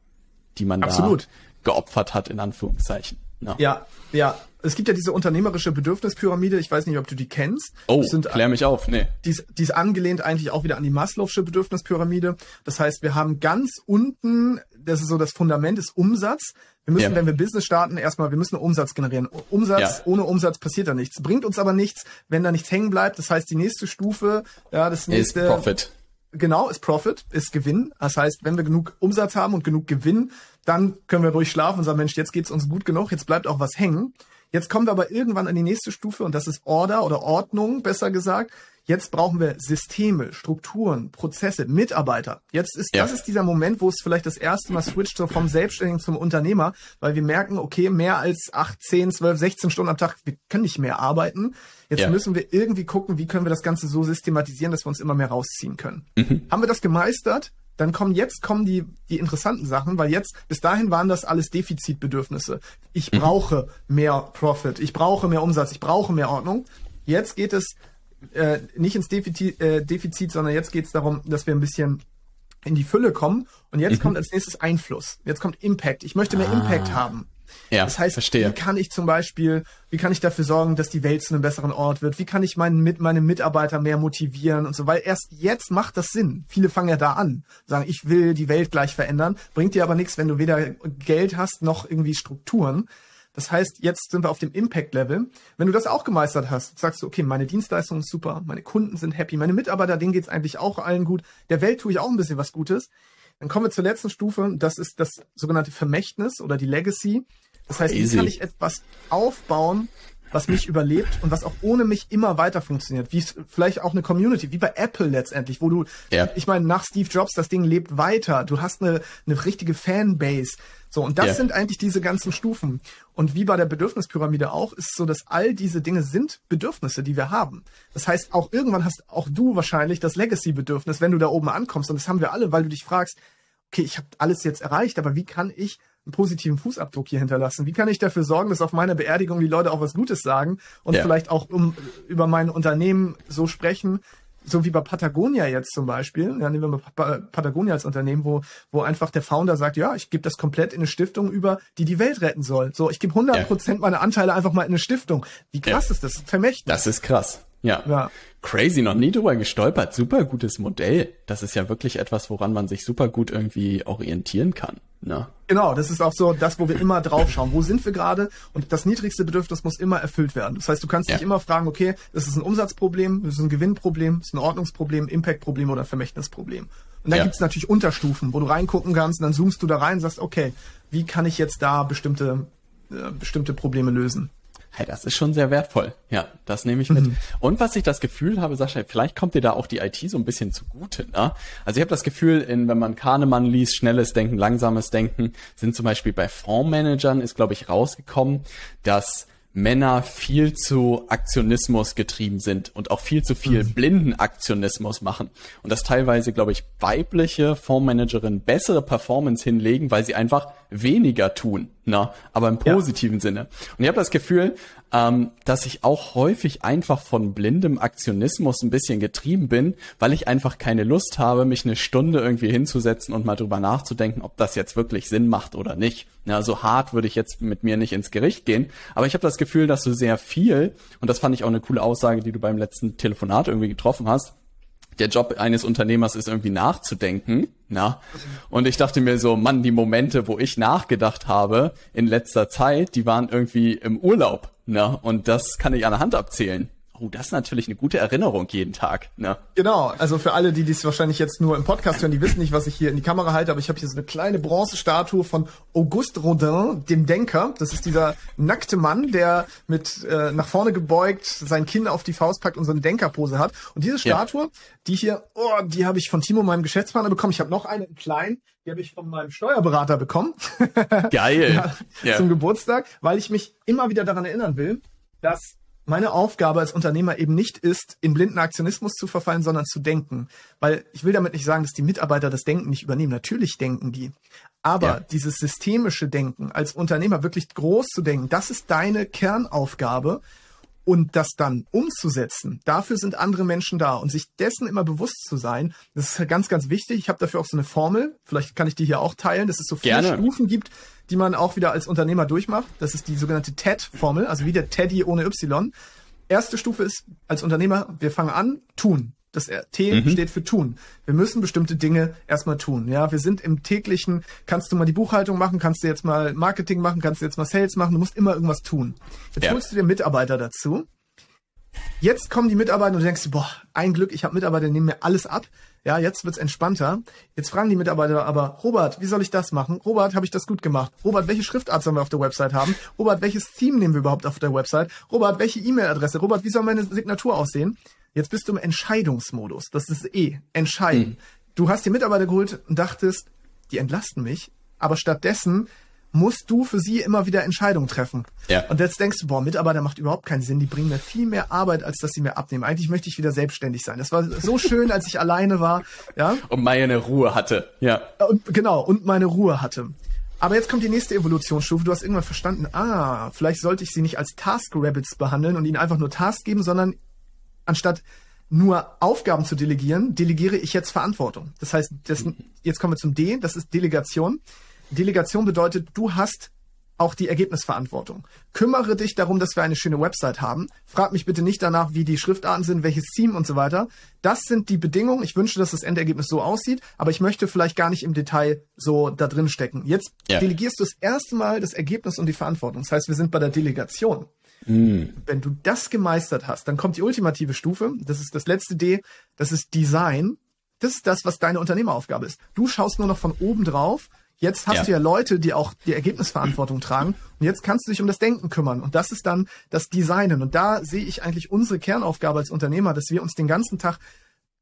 Die man Absolut. da geopfert hat, in Anführungszeichen. Ne? Ja, ja, es gibt ja diese unternehmerische Bedürfnispyramide, ich weiß nicht, ob du die kennst. Oh, sind, klär mich auf, nee. Die ist, die ist angelehnt eigentlich auch wieder an die Maslow'sche Bedürfnispyramide. Das heißt, wir haben ganz unten, das ist so das Fundament, ist Umsatz. Wir müssen, ja. wenn wir Business starten, erstmal, wir müssen Umsatz generieren. Umsatz, ja. ohne Umsatz passiert da nichts. Bringt uns aber nichts, wenn da nichts hängen bleibt. Das heißt, die nächste Stufe, ja, das nächste. Ist Profit. Genau, ist Profit, ist Gewinn. Das heißt, wenn wir genug Umsatz haben und genug Gewinn, dann können wir ruhig schlafen und sagen, Mensch, jetzt geht's uns gut genug, jetzt bleibt auch was hängen. Jetzt kommen wir aber irgendwann an die nächste Stufe und das ist Order oder Ordnung, besser gesagt. Jetzt brauchen wir Systeme, Strukturen, Prozesse, Mitarbeiter. Jetzt ist, ja. das ist dieser Moment, wo es vielleicht das erste Mal switcht so vom Selbstständigen zum Unternehmer, weil wir merken, okay, mehr als 8, 10, 12, 16 Stunden am Tag, wir können nicht mehr arbeiten. Jetzt ja. müssen wir irgendwie gucken, wie können wir das Ganze so systematisieren, dass wir uns immer mehr rausziehen können. Mhm. Haben wir das gemeistert? Dann kommen jetzt kommen die die interessanten Sachen, weil jetzt bis dahin waren das alles Defizitbedürfnisse. Ich mhm. brauche mehr Profit, ich brauche mehr Umsatz, ich brauche mehr Ordnung. Jetzt geht es äh, nicht ins Defizit, äh, Defizit, sondern jetzt geht es darum, dass wir ein bisschen in die Fülle kommen. Und jetzt mhm. kommt als nächstes Einfluss. Jetzt kommt Impact. Ich möchte mehr ah. Impact haben. Ja, das heißt, verstehe. wie kann ich zum Beispiel, wie kann ich dafür sorgen, dass die Welt zu einem besseren Ort wird? Wie kann ich meinen, mit, meine Mitarbeiter mehr motivieren und so? Weil erst jetzt macht das Sinn. Viele fangen ja da an, sagen, ich will die Welt gleich verändern, bringt dir aber nichts, wenn du weder Geld hast noch irgendwie Strukturen. Das heißt, jetzt sind wir auf dem Impact-Level. Wenn du das auch gemeistert hast, sagst du, okay, meine Dienstleistung ist super, meine Kunden sind happy, meine Mitarbeiter, denen geht's eigentlich auch allen gut, der Welt tue ich auch ein bisschen was Gutes. Dann kommen wir zur letzten Stufe, das ist das sogenannte Vermächtnis oder die Legacy. Das heißt, Easy. wie kann ich etwas aufbauen, was mich überlebt und was auch ohne mich immer weiter funktioniert. Wie vielleicht auch eine Community, wie bei Apple letztendlich, wo du, ja. ich meine, nach Steve Jobs, das Ding lebt weiter. Du hast eine, eine richtige Fanbase. So, und das ja. sind eigentlich diese ganzen Stufen. Und wie bei der Bedürfnispyramide auch, ist es so, dass all diese Dinge sind Bedürfnisse, die wir haben. Das heißt, auch irgendwann hast auch du wahrscheinlich das Legacy-Bedürfnis, wenn du da oben ankommst. Und das haben wir alle, weil du dich fragst, okay, ich habe alles jetzt erreicht, aber wie kann ich einen positiven Fußabdruck hier hinterlassen? Wie kann ich dafür sorgen, dass auf meiner Beerdigung die Leute auch was Gutes sagen und ja. vielleicht auch um, über mein Unternehmen so sprechen, so wie bei Patagonia jetzt zum Beispiel, ja, nehmen wir mal Patagonia als Unternehmen, wo, wo einfach der Founder sagt, ja, ich gebe das komplett in eine Stiftung über, die die Welt retten soll. So, ich gebe 100 Prozent ja. meiner Anteile einfach mal in eine Stiftung. Wie krass ja. ist das? Vermächtnis. Das ist krass. Ja. ja. Crazy, noch nie drüber gestolpert. Super gutes Modell. Das ist ja wirklich etwas, woran man sich super gut irgendwie orientieren kann. Ne? Genau, das ist auch so das, wo wir immer drauf schauen. Wo sind wir gerade? Und das niedrigste Bedürfnis muss immer erfüllt werden. Das heißt, du kannst ja. dich immer fragen, okay, ist es ein Umsatzproblem, ist es ein Gewinnproblem, ist es ein Ordnungsproblem, Impactproblem oder Vermächtnisproblem? Und dann ja. gibt's natürlich Unterstufen, wo du reingucken kannst und dann zoomst du da rein und sagst, okay, wie kann ich jetzt da bestimmte, äh, bestimmte Probleme lösen? Hey, das ist schon sehr wertvoll. Ja, das nehme ich mit. Mhm. Und was ich das Gefühl habe, Sascha, vielleicht kommt dir da auch die IT so ein bisschen zugute. Ne? Also ich habe das Gefühl, in, wenn man Kahnemann liest, schnelles Denken, langsames Denken, sind zum Beispiel bei Fondsmanagern ist, glaube ich, rausgekommen, dass Männer viel zu Aktionismus getrieben sind und auch viel zu viel mhm. blinden Aktionismus machen. Und dass teilweise, glaube ich, weibliche Fondsmanagerinnen bessere Performance hinlegen, weil sie einfach weniger tun, ne? aber im positiven ja. Sinne. Und ich habe das Gefühl, ähm, dass ich auch häufig einfach von blindem Aktionismus ein bisschen getrieben bin, weil ich einfach keine Lust habe, mich eine Stunde irgendwie hinzusetzen und mal drüber nachzudenken, ob das jetzt wirklich Sinn macht oder nicht. Ja, so hart würde ich jetzt mit mir nicht ins Gericht gehen, aber ich habe das Gefühl, dass du sehr viel, und das fand ich auch eine coole Aussage, die du beim letzten Telefonat irgendwie getroffen hast, der Job eines Unternehmers ist irgendwie nachzudenken, na. Und ich dachte mir so, Mann, die Momente, wo ich nachgedacht habe in letzter Zeit, die waren irgendwie im Urlaub, na. Und das kann ich an der Hand abzählen. Oh, das ist natürlich eine gute Erinnerung jeden Tag. Ne? Genau, also für alle, die dies wahrscheinlich jetzt nur im Podcast hören, die wissen nicht, was ich hier in die Kamera halte, aber ich habe hier so eine kleine Bronzestatue von Auguste Rodin, dem Denker. Das ist dieser nackte Mann, der mit äh, nach vorne gebeugt sein Kinn auf die Faust packt und so eine Denkerpose hat. Und diese Statue, ja. die hier, oh, die habe ich von Timo, meinem Geschäftspartner, bekommen. Ich habe noch eine in klein, die habe ich von meinem Steuerberater bekommen. *laughs* Geil. ja, ja. Zum Geburtstag, weil ich mich immer wieder daran erinnern will, dass meine Aufgabe als Unternehmer eben nicht ist, in blinden Aktionismus zu verfallen, sondern zu denken. Weil ich will damit nicht sagen, dass die Mitarbeiter das Denken nicht übernehmen. Natürlich denken die. Aber ja. dieses systemische Denken, als Unternehmer wirklich groß zu denken, das ist deine Kernaufgabe. Und das dann umzusetzen, dafür sind andere Menschen da. Und sich dessen immer bewusst zu sein, das ist ganz, ganz wichtig. Ich habe dafür auch so eine Formel, vielleicht kann ich die hier auch teilen, dass es so viele Gerne. Stufen gibt, die man auch wieder als Unternehmer durchmacht. Das ist die sogenannte TED-Formel, also wie der Teddy ohne Y. Erste Stufe ist als Unternehmer, wir fangen an, tun. Das T mhm. steht für tun. Wir müssen bestimmte Dinge erstmal tun. Ja, wir sind im täglichen, kannst du mal die Buchhaltung machen, kannst du jetzt mal Marketing machen, kannst du jetzt mal Sales machen, du musst immer irgendwas tun. Jetzt ja. holst du dir Mitarbeiter dazu. Jetzt kommen die Mitarbeiter und du denkst, boah, ein Glück, ich habe Mitarbeiter, die nehmen mir alles ab. Ja, jetzt wird's entspannter. Jetzt fragen die Mitarbeiter aber, Robert, wie soll ich das machen? Robert, habe ich das gut gemacht? Robert, welche Schriftart sollen wir auf der Website haben? Robert, welches Theme nehmen wir überhaupt auf der Website? Robert, welche E-Mail-Adresse? Robert, wie soll meine Signatur aussehen? Jetzt bist du im Entscheidungsmodus. Das ist eh entscheiden. Hm. Du hast die Mitarbeiter geholt und dachtest, die entlasten mich, aber stattdessen musst du für sie immer wieder Entscheidungen treffen. Ja. Und jetzt denkst du, boah, Mitarbeiter macht überhaupt keinen Sinn, die bringen mir viel mehr Arbeit, als dass sie mir abnehmen. Eigentlich möchte ich wieder selbstständig sein. Das war so schön, als ich alleine war, ja. Und meine Ruhe hatte, ja. Und, genau, und meine Ruhe hatte. Aber jetzt kommt die nächste Evolutionsstufe. Du hast irgendwann verstanden, ah, vielleicht sollte ich sie nicht als Task Rabbits behandeln und ihnen einfach nur Tasks geben, sondern anstatt nur Aufgaben zu delegieren, delegiere ich jetzt Verantwortung. Das heißt, das, jetzt kommen wir zum D, das ist Delegation. Delegation bedeutet, du hast auch die Ergebnisverantwortung. Kümmere dich darum, dass wir eine schöne Website haben. Frag mich bitte nicht danach, wie die Schriftarten sind, welches Team und so weiter. Das sind die Bedingungen. Ich wünsche, dass das Endergebnis so aussieht, aber ich möchte vielleicht gar nicht im Detail so da drin stecken. Jetzt ja. delegierst du das erste Mal das Ergebnis und die Verantwortung. Das heißt, wir sind bei der Delegation. Mm. Wenn du das gemeistert hast, dann kommt die ultimative Stufe. Das ist das letzte D. Das ist Design. Das ist das, was deine Unternehmeraufgabe ist. Du schaust nur noch von oben drauf Jetzt hast ja. du ja Leute, die auch die Ergebnisverantwortung tragen. Und jetzt kannst du dich um das Denken kümmern. Und das ist dann das Designen. Und da sehe ich eigentlich unsere Kernaufgabe als Unternehmer, dass wir uns den ganzen Tag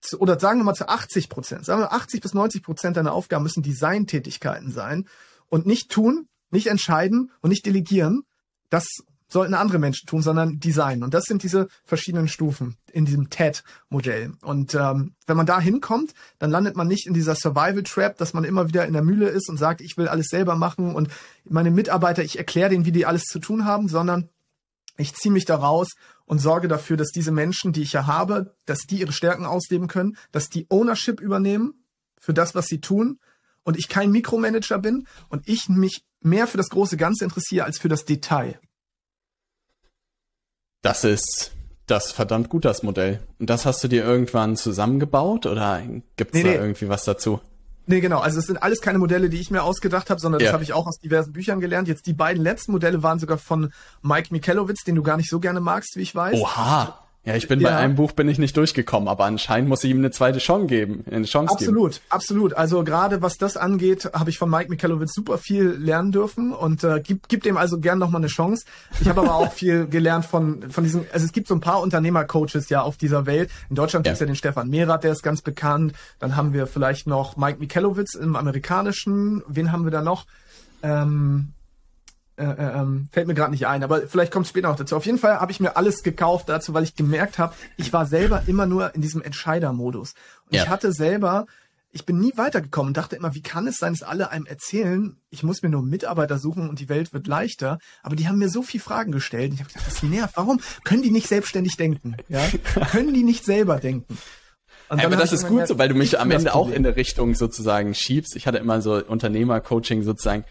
zu, oder sagen wir mal zu 80 Prozent, sagen wir 80 bis 90 Prozent deiner Aufgaben müssen Designtätigkeiten sein und nicht tun, nicht entscheiden und nicht delegieren. Das sollten andere Menschen tun, sondern Design. Und das sind diese verschiedenen Stufen in diesem TED-Modell. Und ähm, wenn man da hinkommt, dann landet man nicht in dieser Survival-Trap, dass man immer wieder in der Mühle ist und sagt, ich will alles selber machen und meine Mitarbeiter, ich erkläre denen, wie die alles zu tun haben, sondern ich ziehe mich da raus und sorge dafür, dass diese Menschen, die ich ja habe, dass die ihre Stärken ausleben können, dass die Ownership übernehmen für das, was sie tun und ich kein Mikromanager bin und ich mich mehr für das große Ganze interessiere als für das Detail. Das ist das verdammt gut, das Modell. Und das hast du dir irgendwann zusammengebaut oder gibt es nee, da nee. irgendwie was dazu? Nee, genau. Also es sind alles keine Modelle, die ich mir ausgedacht habe, sondern ja. das habe ich auch aus diversen Büchern gelernt. Jetzt die beiden letzten Modelle waren sogar von Mike Michalowitz, den du gar nicht so gerne magst, wie ich weiß. Oha. Ja, ich bin ja. bei einem Buch bin ich nicht durchgekommen, aber anscheinend muss ich ihm eine zweite Chance geben, eine Chance absolut, geben. Absolut, Also gerade was das angeht, habe ich von Mike Michalowitz super viel lernen dürfen und äh, gib, gib dem also gern noch mal eine Chance. Ich habe aber auch *laughs* viel gelernt von von diesen also es gibt so ein paar Unternehmercoaches ja auf dieser Welt. In Deutschland ja. gibt's ja den Stefan Mehrath, der ist ganz bekannt. Dann haben wir vielleicht noch Mike Michalowitz im amerikanischen. Wen haben wir da noch? Ähm, äh, äh, ähm, fällt mir gerade nicht ein, aber vielleicht kommt es später noch dazu. Auf jeden Fall habe ich mir alles gekauft dazu, weil ich gemerkt habe, ich war selber immer nur in diesem Entscheidermodus. Und ja. ich hatte selber, ich bin nie weitergekommen und dachte immer, wie kann es sein, dass alle einem erzählen, ich muss mir nur Mitarbeiter suchen und die Welt wird leichter. Aber die haben mir so viel Fragen gestellt. Und ich habe gedacht, das nervt. Warum können die nicht selbstständig denken? Ja? *laughs* können die nicht selber denken? aber das ist gut so, weil du mich am Ende auch in der Richtung sozusagen schiebst. Ich hatte immer so Unternehmercoaching sozusagen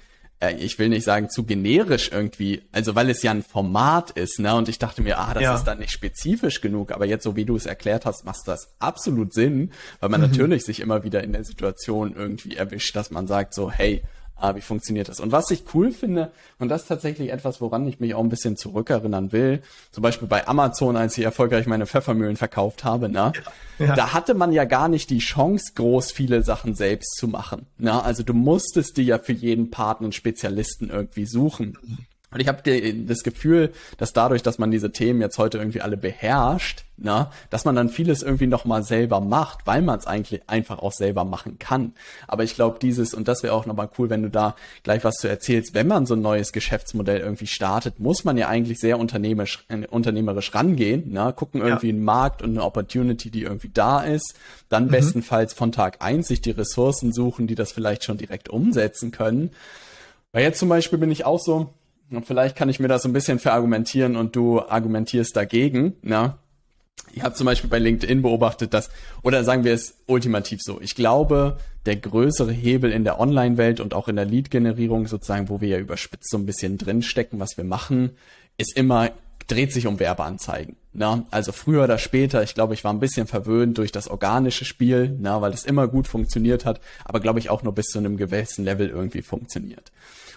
ich will nicht sagen zu generisch irgendwie, also weil es ja ein Format ist, ne? Und ich dachte mir, ah, das ja. ist dann nicht spezifisch genug, aber jetzt, so wie du es erklärt hast, macht das absolut Sinn, weil man mhm. natürlich sich immer wieder in der Situation irgendwie erwischt, dass man sagt so, hey, ah, wie funktioniert das? Und was ich cool finde, und das ist tatsächlich etwas, woran ich mich auch ein bisschen zurückerinnern will, zum Beispiel bei Amazon, als ich erfolgreich meine Pfeffermühlen verkauft habe, ne? Ja. Da hatte man ja gar nicht die Chance, groß viele Sachen selbst zu machen. Ne? Also du musstest dir ja für jeden Partner einen Spezialisten irgendwie suchen. Und ich habe das Gefühl, dass dadurch, dass man diese Themen jetzt heute irgendwie alle beherrscht, na, dass man dann vieles irgendwie noch mal selber macht, weil man es eigentlich einfach auch selber machen kann. Aber ich glaube, dieses und das wäre auch noch mal cool, wenn du da gleich was zu erzählst. Wenn man so ein neues Geschäftsmodell irgendwie startet, muss man ja eigentlich sehr unternehmerisch, äh, unternehmerisch rangehen, na, gucken irgendwie ja. einen Markt und eine Opportunity, die irgendwie da ist, dann mhm. bestenfalls von Tag eins sich die Ressourcen suchen, die das vielleicht schon direkt umsetzen können. Weil jetzt zum Beispiel bin ich auch so, und vielleicht kann ich mir das so ein bisschen verargumentieren und du argumentierst dagegen. Na? Ich habe zum Beispiel bei LinkedIn beobachtet, dass, oder sagen wir es ultimativ so, ich glaube, der größere Hebel in der Online-Welt und auch in der Lead-Generierung sozusagen, wo wir ja überspitzt so ein bisschen drinstecken, was wir machen, ist immer, dreht sich um Werbeanzeigen. Na, also früher oder später, ich glaube, ich war ein bisschen verwöhnt durch das organische Spiel, na, weil es immer gut funktioniert hat, aber glaube ich auch nur bis zu einem gewissen Level irgendwie funktioniert.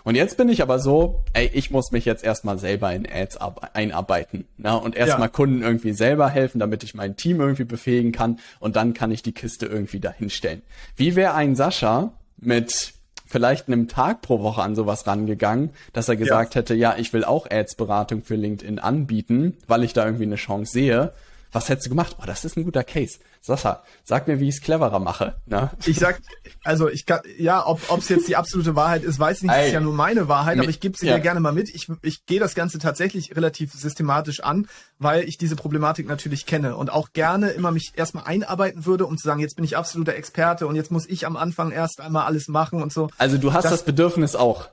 Und jetzt bin ich aber so, ey, ich muss mich jetzt erstmal selber in Ads einarbeiten. Ne? Und erstmal ja. Kunden irgendwie selber helfen, damit ich mein Team irgendwie befähigen kann. Und dann kann ich die Kiste irgendwie dahinstellen. Wie wäre ein Sascha mit vielleicht einem Tag pro Woche an sowas rangegangen, dass er gesagt ja. hätte, ja, ich will auch Ads-Beratung für LinkedIn anbieten, weil ich da irgendwie eine Chance sehe. Was hättest du gemacht? Oh, das ist ein guter Case. Sascha, sag mir, wie ich es cleverer mache. Ne? Ich sag, also ich kann, ja, ob es jetzt die absolute Wahrheit ist, weiß ich nicht, Ey, ist ja nur meine Wahrheit, aber ich gebe sie ja. dir gerne mal mit. Ich, ich gehe das Ganze tatsächlich relativ systematisch an, weil ich diese Problematik natürlich kenne und auch gerne immer mich erstmal einarbeiten würde, um zu sagen, jetzt bin ich absoluter Experte und jetzt muss ich am Anfang erst einmal alles machen und so. Also du hast das, das Bedürfnis auch.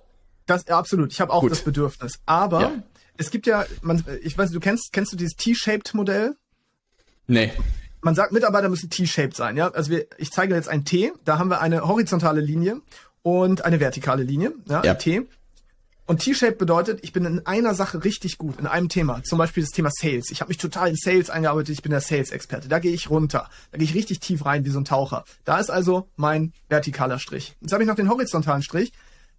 Das ja, absolut. Ich habe auch Gut. das Bedürfnis. Aber ja. es gibt ja, man, ich weiß, du kennst, kennst du dieses T-shaped Modell? Nee. Man sagt, Mitarbeiter müssen T-shaped sein, ja. Also wir, ich zeige jetzt ein T, da haben wir eine horizontale Linie und eine vertikale Linie, ja, ja. T. Und T-Shape bedeutet, ich bin in einer Sache richtig gut, in einem Thema. Zum Beispiel das Thema Sales. Ich habe mich total in Sales eingearbeitet, ich bin der Sales-Experte. Da gehe ich runter. Da gehe ich richtig tief rein wie so ein Taucher. Da ist also mein vertikaler Strich. Jetzt habe ich noch den horizontalen Strich.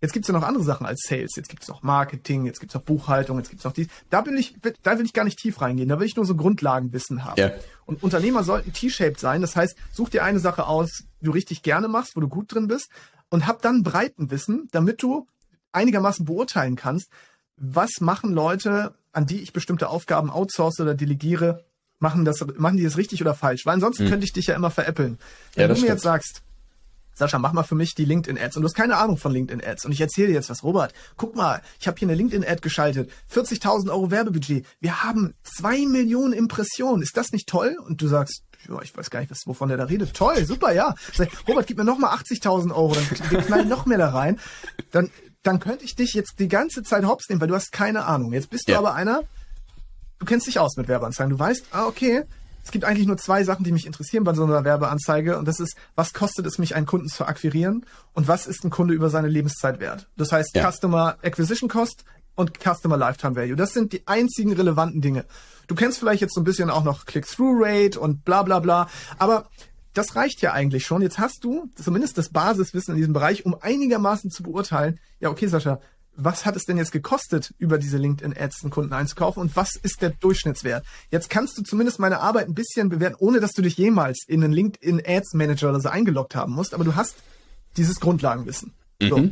Jetzt gibt's ja noch andere Sachen als Sales. Jetzt gibt's noch Marketing, jetzt gibt's noch Buchhaltung, jetzt gibt's noch dies. Da will ich, da will ich gar nicht tief reingehen. Da will ich nur so Grundlagenwissen haben. Yeah. Und Unternehmer sollten T-shaped sein. Das heißt, such dir eine Sache aus, die du richtig gerne machst, wo du gut drin bist und hab dann Breitenwissen, damit du einigermaßen beurteilen kannst, was machen Leute, an die ich bestimmte Aufgaben outsource oder delegiere, machen das, machen die das richtig oder falsch? Weil ansonsten hm. könnte ich dich ja immer veräppeln. Wenn ja, du mir stimmt. jetzt sagst, Sascha, mach mal für mich die LinkedIn-Ads. Und du hast keine Ahnung von LinkedIn-Ads. Und ich erzähle dir jetzt was, Robert. Guck mal, ich habe hier eine LinkedIn-Ad geschaltet. 40.000 Euro Werbebudget. Wir haben zwei Millionen Impressionen. Ist das nicht toll? Und du sagst, ja, ich weiß gar nicht, was, wovon der da redet. Toll, super, ja. Sag, Robert, gib mir noch mal 80.000 Euro, dann knallen noch mehr da rein. Dann, dann könnte ich dich jetzt die ganze Zeit hops nehmen, weil du hast keine Ahnung. Jetzt bist du ja. aber einer, du kennst dich aus mit Werbeanzeigen. Du weißt, ah, okay, es gibt eigentlich nur zwei Sachen, die mich interessieren bei so einer Werbeanzeige. Und das ist, was kostet es mich, einen Kunden zu akquirieren? Und was ist ein Kunde über seine Lebenszeit wert? Das heißt, ja. Customer Acquisition Cost und Customer Lifetime Value. Das sind die einzigen relevanten Dinge. Du kennst vielleicht jetzt so ein bisschen auch noch Click-Through-Rate und bla bla bla. Aber das reicht ja eigentlich schon. Jetzt hast du zumindest das Basiswissen in diesem Bereich, um einigermaßen zu beurteilen, ja, okay, Sascha, was hat es denn jetzt gekostet, über diese LinkedIn-Ads einen Kunden einzukaufen und was ist der Durchschnittswert? Jetzt kannst du zumindest meine Arbeit ein bisschen bewerten, ohne dass du dich jemals in einen LinkedIn-Ads-Manager oder so eingeloggt haben musst, aber du hast dieses Grundlagenwissen. Mhm. So.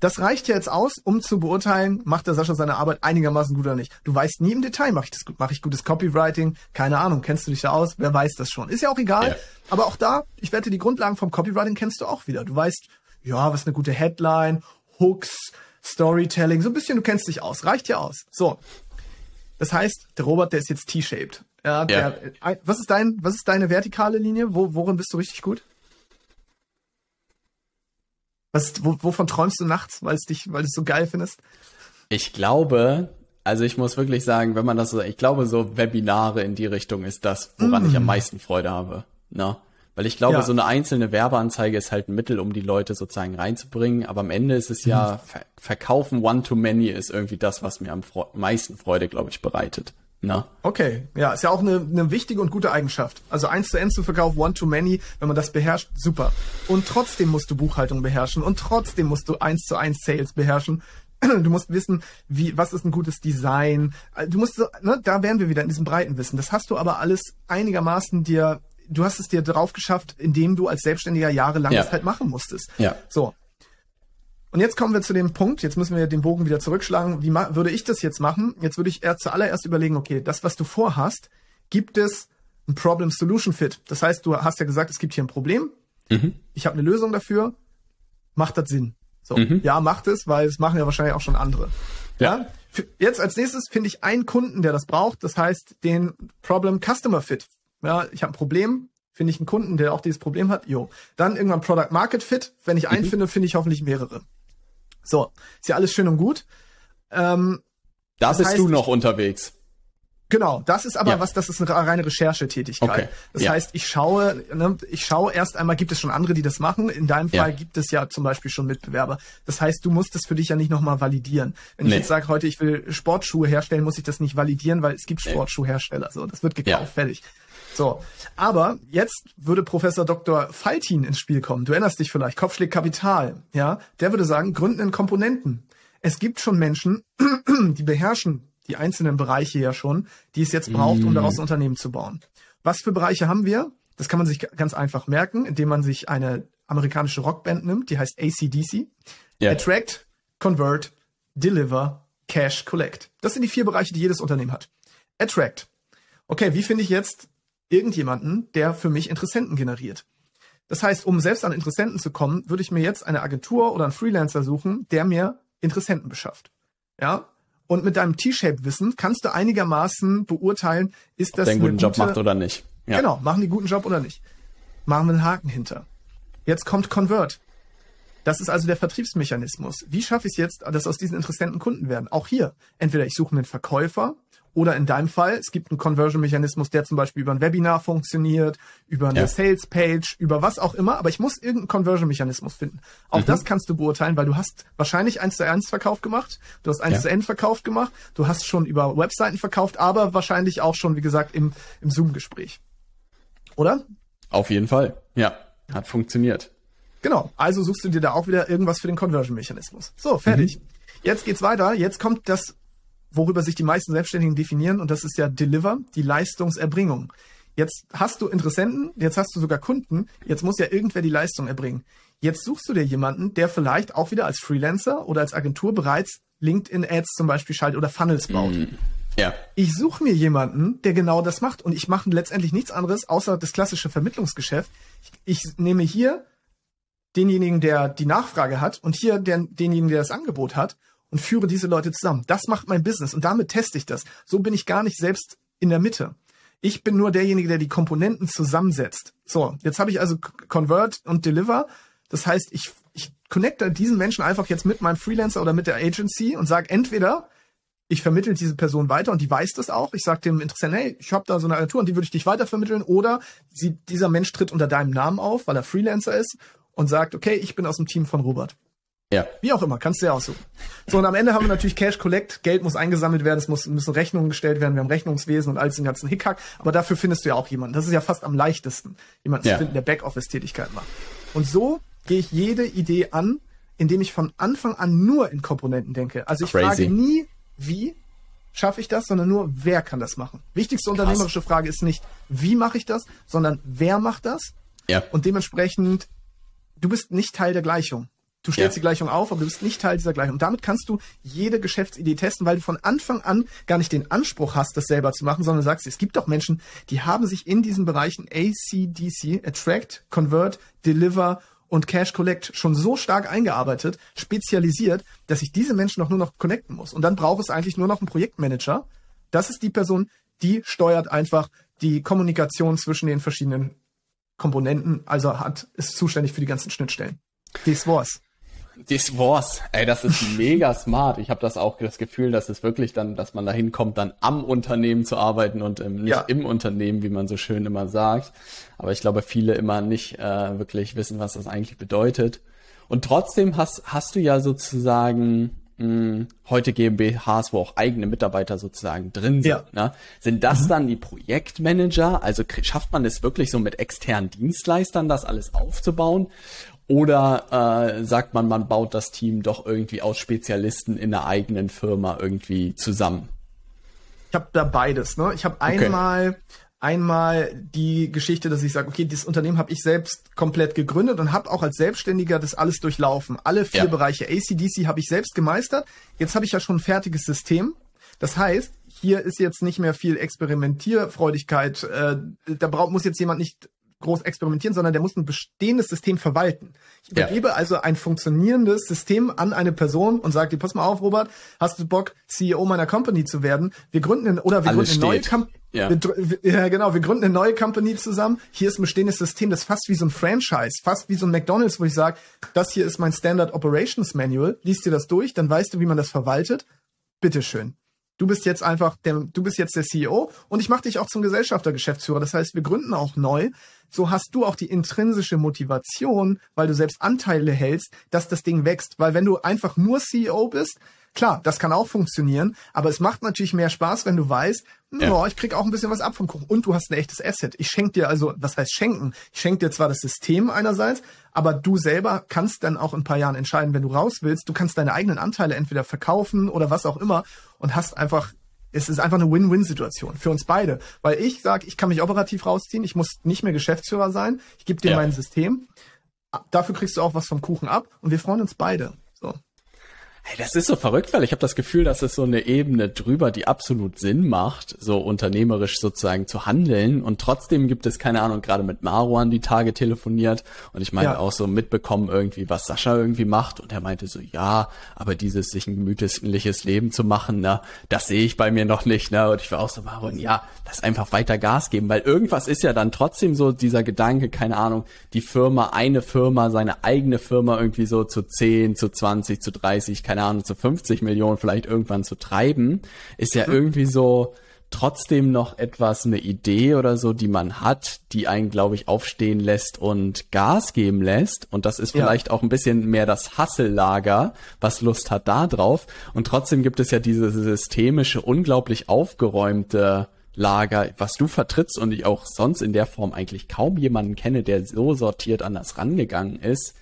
Das reicht ja jetzt aus, um zu beurteilen, macht der Sascha seine Arbeit einigermaßen gut oder nicht. Du weißt nie im Detail, mache ich das gut, mache ich gutes Copywriting, keine Ahnung, kennst du dich da aus, wer weiß das schon. Ist ja auch egal, ja. aber auch da, ich wette, die Grundlagen vom Copywriting kennst du auch wieder. Du weißt, ja, was ist eine gute Headline Hooks, Storytelling, so ein bisschen, du kennst dich aus, reicht ja aus. So. Das heißt, der Robert, der ist jetzt T-shaped. Ja, der, ja. was ist dein, was ist deine vertikale Linie? Wo, worin bist du richtig gut? Was, wo, wovon träumst du nachts, weil es dich, weil du es so geil findest? Ich glaube, also ich muss wirklich sagen, wenn man das so, ich glaube, so Webinare in die Richtung ist das, woran mm. ich am meisten Freude habe. Na? Ne? Weil ich glaube, ja. so eine einzelne Werbeanzeige ist halt ein Mittel, um die Leute sozusagen reinzubringen. Aber am Ende ist es ja, mhm. Ver Verkaufen One-to-Many ist irgendwie das, was mir am Fre meisten Freude, glaube ich, bereitet. Na? Okay, ja, ist ja auch eine, eine wichtige und gute Eigenschaft. Also eins zu eins zu verkaufen, one to many, wenn man das beherrscht, super. Und trotzdem musst du Buchhaltung beherrschen und trotzdem musst du eins zu eins Sales beherrschen. *clears throat* Du musst wissen, wie, was ist ein gutes Design. Du musst, ne, da wären wir wieder in diesem breiten Wissen. Das hast du aber alles einigermaßen dir du hast es dir drauf geschafft, indem du als Selbstständiger jahrelang ja. das halt machen musstest. Ja. So. Und jetzt kommen wir zu dem Punkt, jetzt müssen wir den Bogen wieder zurückschlagen. Wie würde ich das jetzt machen? Jetzt würde ich eher zuallererst überlegen, okay, das, was du vorhast, gibt es ein Problem-Solution-Fit. Das heißt, du hast ja gesagt, es gibt hier ein Problem. Mhm. Ich habe eine Lösung dafür. Macht das Sinn? So, mhm. ja, macht es, weil es machen ja wahrscheinlich auch schon andere. Ja. ja? Jetzt als nächstes finde ich einen Kunden, der das braucht. Das heißt, den Problem Customer Fit. Ja, ich habe ein Problem, finde ich einen Kunden, der auch dieses Problem hat. Jo. Dann irgendwann Product Market Fit. Wenn ich einen mhm. finde, finde ich hoffentlich mehrere. So, ist ja alles schön und gut. Ähm, da bist heißt, du noch unterwegs. Genau, das ist aber ja. was, das ist eine reine Recherchetätigkeit. Okay. Das ja. heißt, ich schaue, ne, ich schaue erst einmal, gibt es schon andere, die das machen? In deinem Fall ja. gibt es ja zum Beispiel schon Mitbewerber. Das heißt, du musst es für dich ja nicht nochmal validieren. Wenn nee. ich jetzt sage, heute ich will Sportschuhe herstellen, muss ich das nicht validieren, weil es gibt Sportschuhhersteller. So, das wird gekauft, fertig. So, aber jetzt würde Professor Dr. Faltin ins Spiel kommen. Du erinnerst dich vielleicht, Kopfschläg Kapital, ja? Der würde sagen, gründen in Komponenten. Es gibt schon Menschen, *clears throat* die beherrschen die einzelnen Bereiche ja schon, die es jetzt braucht, um daraus ein Unternehmen zu bauen. Was für Bereiche haben wir? Das kann man sich ganz einfach merken, indem man sich eine amerikanische Rockband nimmt, die heißt ACDC. Yeah. Attract, Convert, Deliver, Cash, Collect. Das sind die vier Bereiche, die jedes Unternehmen hat. Attract okay, wie finde ich jetzt irgendjemanden, der für mich Interessenten generiert? Das heißt, um selbst an Interessenten zu kommen, würde ich mir jetzt eine Agentur oder einen Freelancer suchen, der mir Interessenten beschafft. Ja? Und mit deinem T-Shape-Wissen kannst du einigermaßen beurteilen, ist das Ob der einen guten gute, Job macht oder nicht. Ja. Genau, machen die guten Job oder nicht. Machen wir einen Haken hinter. Jetzt kommt Convert. Das ist also der Vertriebsmechanismus. Wie schaffe ich es jetzt, dass aus diesen Interessenten Kunden werden? Auch hier, entweder ich suche mir einen Verkäufer oder in deinem Fall, es gibt einen Conversion-Mechanismus, der zum Beispiel über ein Webinar funktioniert, über eine ja. Sales-Page, über was auch immer, aber ich muss irgendeinen Conversion-Mechanismus finden. Auch mhm. das kannst du beurteilen, weil du hast wahrscheinlich eins zu eins Verkauf gemacht, du hast eins ja. zu N Verkauf gemacht, du hast schon über Webseiten verkauft, aber wahrscheinlich auch schon, wie gesagt, im, im Zoom-Gespräch. Oder? Auf jeden Fall. Ja, hat funktioniert. Genau. Also suchst du dir da auch wieder irgendwas für den Conversion-Mechanismus. So, fertig. Mhm. Jetzt geht's weiter. Jetzt kommt das worüber sich die meisten Selbstständigen definieren, und das ist ja Deliver, die Leistungserbringung. Jetzt hast du Interessenten, jetzt hast du sogar Kunden, jetzt muss ja irgendwer die Leistung erbringen. Jetzt suchst du dir jemanden, der vielleicht auch wieder als Freelancer oder als Agentur bereits LinkedIn-Ads zum Beispiel schaltet oder Funnels baut. Mm, ja. Ich suche mir jemanden, der genau das macht und ich mache letztendlich nichts anderes außer das klassische Vermittlungsgeschäft. Ich, ich nehme hier denjenigen, der die Nachfrage hat und hier den, denjenigen, der das Angebot hat und führe diese Leute zusammen. Das macht mein Business und damit teste ich das. So bin ich gar nicht selbst in der Mitte. Ich bin nur derjenige, der die Komponenten zusammensetzt. So, jetzt habe ich also Convert und Deliver. Das heißt, ich, ich connecte diesen Menschen einfach jetzt mit meinem Freelancer oder mit der Agency und sage entweder, ich vermittle diese Person weiter und die weiß das auch. Ich sage dem Interessenten, hey, ich habe da so eine Agentur und die würde ich dich weitervermitteln. Oder sie, dieser Mensch tritt unter deinem Namen auf, weil er Freelancer ist und sagt, okay, ich bin aus dem Team von Robert. Ja. Wie auch immer, kannst du ja aussuchen. So, und am Ende haben wir natürlich Cash Collect, Geld muss eingesammelt werden, es muss, müssen Rechnungen gestellt werden, wir haben Rechnungswesen und alles den ganzen Hickhack, aber dafür findest du ja auch jemanden. Das ist ja fast am leichtesten, jemanden ja. zu finden, der Backoffice-Tätigkeit macht. Und so gehe ich jede Idee an, indem ich von Anfang an nur in Komponenten denke. Also ich Crazy. frage nie, wie schaffe ich das, sondern nur, wer kann das machen. Wichtigste Krass. unternehmerische Frage ist nicht, wie mache ich das, sondern wer macht das? Ja. Und dementsprechend, du bist nicht Teil der Gleichung. Du stellst ja. die Gleichung auf, aber du bist nicht Teil dieser Gleichung. Und damit kannst du jede Geschäftsidee testen, weil du von Anfang an gar nicht den Anspruch hast, das selber zu machen, sondern sagst, es gibt doch Menschen, die haben sich in diesen Bereichen ACDC, Attract, Convert, Deliver und Cash Collect schon so stark eingearbeitet, spezialisiert, dass ich diese Menschen doch nur noch connecten muss. Und dann braucht es eigentlich nur noch einen Projektmanager. Das ist die Person, die steuert einfach die Kommunikation zwischen den verschiedenen Komponenten, also hat, ist zuständig für die ganzen Schnittstellen. Das war's. Das war's. Ey, das ist mega smart. Ich habe das auch das Gefühl, dass es wirklich dann, dass man dahin kommt, dann am Unternehmen zu arbeiten und ähm, nicht ja. im Unternehmen, wie man so schön immer sagt. Aber ich glaube, viele immer nicht äh, wirklich wissen, was das eigentlich bedeutet. Und trotzdem hast, hast du ja sozusagen mh, hm, heute GmbHs, wo auch eigene Mitarbeiter sozusagen drin sind. Ja. Ne? Sind das mhm. dann die Projektmanager? Also schafft man es wirklich so mit externen Dienstleistern, das alles aufzubauen? Oder äh, sagt man, man baut das Team doch irgendwie aus Spezialisten in der eigenen Firma irgendwie zusammen? Ich habe da beides. Ne? Ich habe einmal okay. einmal die Geschichte, dass ich sage, okay, dieses Unternehmen habe ich selbst komplett gegründet und habe auch als Selbstständiger das alles durchlaufen. Alle vier ja. Bereiche ACDC habe ich selbst gemeistert. Jetzt habe ich ja schon ein fertiges System. Das heißt, hier ist jetzt nicht mehr viel Experimentierfreudigkeit. Äh, da braucht, muss jetzt jemand nicht groß experimentieren, sondern der muss ein bestehendes System verwalten. Ich übergebe ja. also ein funktionierendes System an eine Person und sage dir, pass mal auf, Robert, hast du Bock, CEO meiner Company zu werden? Wir gründen eine, oder wir Alles gründen eine neue Company. Ja. ja, genau. Wir gründen eine neue Company zusammen. Hier ist ein bestehendes System, das ist fast wie so ein Franchise, fast wie so ein McDonalds, wo ich sage, das hier ist mein Standard Operations Manual. Liest dir das durch, dann weißt du, wie man das verwaltet. Bitteschön. Du bist jetzt einfach der, du bist jetzt der CEO und ich mache dich auch zum Gesellschafter, Geschäftsführer. Das heißt, wir gründen auch neu. So hast du auch die intrinsische Motivation, weil du selbst Anteile hältst, dass das Ding wächst. Weil wenn du einfach nur CEO bist, Klar, das kann auch funktionieren, aber es macht natürlich mehr Spaß, wenn du weißt, ja. oh, ich krieg auch ein bisschen was ab vom Kuchen und du hast ein echtes Asset. Ich schenke dir also, was heißt schenken? Ich schenke dir zwar das System einerseits, aber du selber kannst dann auch in ein paar Jahren entscheiden, wenn du raus willst. Du kannst deine eigenen Anteile entweder verkaufen oder was auch immer und hast einfach es ist einfach eine Win-Win-Situation für uns beide. Weil ich sage, ich kann mich operativ rausziehen, ich muss nicht mehr Geschäftsführer sein, ich gebe dir ja. mein System. Dafür kriegst du auch was vom Kuchen ab und wir freuen uns beide. So. Das ist so verrückt, weil ich habe das Gefühl, dass es so eine Ebene drüber, die absolut Sinn macht, so unternehmerisch sozusagen zu handeln. Und trotzdem gibt es, keine Ahnung, gerade mit Marwan die Tage telefoniert und ich meine ja. auch so mitbekommen irgendwie, was Sascha irgendwie macht. Und er meinte so, ja, aber dieses sich ein gemütliches Leben zu machen, ne, das sehe ich bei mir noch nicht. Ne? Und ich war auch so, Marwan, ja, das einfach weiter Gas geben, weil irgendwas ist ja dann trotzdem so dieser Gedanke, keine Ahnung, die Firma, eine Firma, seine eigene Firma irgendwie so zu 10, zu 20, zu 30, keine keine Ahnung, zu 50 Millionen vielleicht irgendwann zu treiben, ist ja irgendwie so trotzdem noch etwas, eine Idee oder so, die man hat, die einen, glaube ich, aufstehen lässt und Gas geben lässt. Und das ist vielleicht ja. auch ein bisschen mehr das Hassellager, was Lust hat da drauf. Und trotzdem gibt es ja diese systemische, unglaublich aufgeräumte Lager, was du vertrittst und ich auch sonst in der Form eigentlich kaum jemanden kenne, der so sortiert an das rangegangen ist.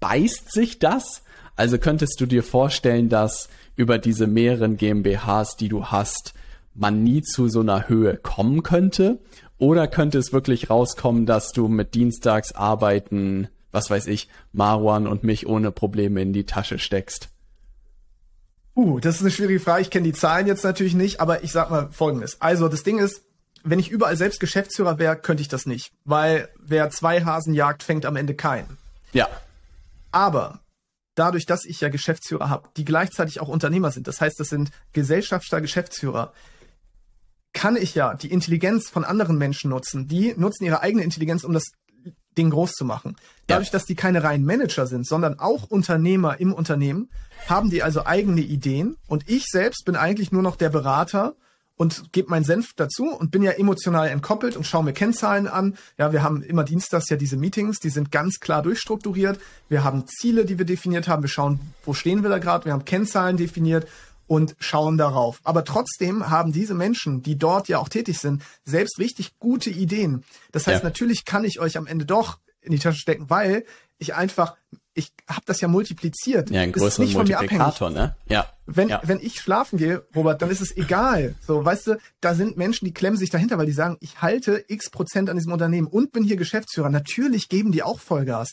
Beißt sich das? Also könntest du dir vorstellen, dass über diese mehreren GmbHs, die du hast, man nie zu so einer Höhe kommen könnte? Oder könnte es wirklich rauskommen, dass du mit Dienstagsarbeiten, was weiß ich, Marwan und mich ohne Probleme in die Tasche steckst? Uh, das ist eine schwierige Frage. Ich kenne die Zahlen jetzt natürlich nicht, aber ich sag mal Folgendes. Also das Ding ist, wenn ich überall selbst Geschäftsführer wäre, könnte ich das nicht. Weil wer zwei Hasen jagt, fängt am Ende keinen. Ja. Aber dadurch, dass ich ja Geschäftsführer habe, die gleichzeitig auch Unternehmer sind, das heißt, das sind Gesellschafter, Geschäftsführer, kann ich ja die Intelligenz von anderen Menschen nutzen. Die nutzen ihre eigene Intelligenz, um das Ding groß zu machen. Dadurch, ja. dass die keine reinen Manager sind, sondern auch Unternehmer im Unternehmen, haben die also eigene Ideen und ich selbst bin eigentlich nur noch der Berater und gebe meinen Senf dazu und bin ja emotional entkoppelt und schaue mir Kennzahlen an. Ja, wir haben immer dienstags ja diese Meetings, die sind ganz klar durchstrukturiert. Wir haben Ziele, die wir definiert haben. Wir schauen, wo stehen wir da gerade. Wir haben Kennzahlen definiert und schauen darauf. Aber trotzdem haben diese Menschen, die dort ja auch tätig sind, selbst richtig gute Ideen. Das heißt, ja. natürlich kann ich euch am Ende doch in die Tasche stecken, weil ich einfach ich habe das ja multipliziert. Ja, ein größerer Multiplikator, ne? Ja. Wenn, ja. wenn ich schlafen gehe, Robert, dann ist es egal. So, weißt du, da sind Menschen, die klemmen sich dahinter, weil die sagen, ich halte x Prozent an diesem Unternehmen und bin hier Geschäftsführer. Natürlich geben die auch Vollgas.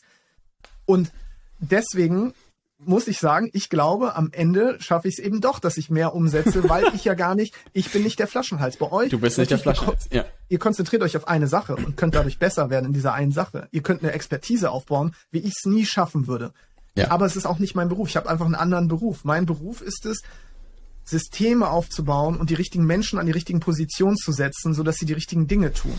Und deswegen muss ich sagen, ich glaube, am Ende schaffe ich es eben doch, dass ich mehr umsetze, *laughs* weil ich ja gar nicht, ich bin nicht der Flaschenhals. Bei euch. Du bist nicht der Flaschenhals, ja. Ihr konzentriert euch auf eine Sache und könnt dadurch besser werden in dieser einen Sache. Ihr könnt eine Expertise aufbauen, wie ich es nie schaffen würde. Ja. Aber es ist auch nicht mein Beruf. Ich habe einfach einen anderen Beruf. Mein Beruf ist es, Systeme aufzubauen und die richtigen Menschen an die richtigen Positionen zu setzen, sodass sie die richtigen Dinge tun.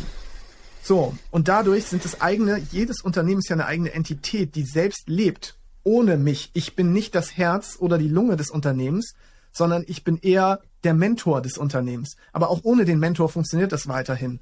So, und dadurch sind es eigene, jedes Unternehmen ist ja eine eigene Entität, die selbst lebt ohne mich. Ich bin nicht das Herz oder die Lunge des Unternehmens, sondern ich bin eher der Mentor des Unternehmens. Aber auch ohne den Mentor funktioniert das weiterhin.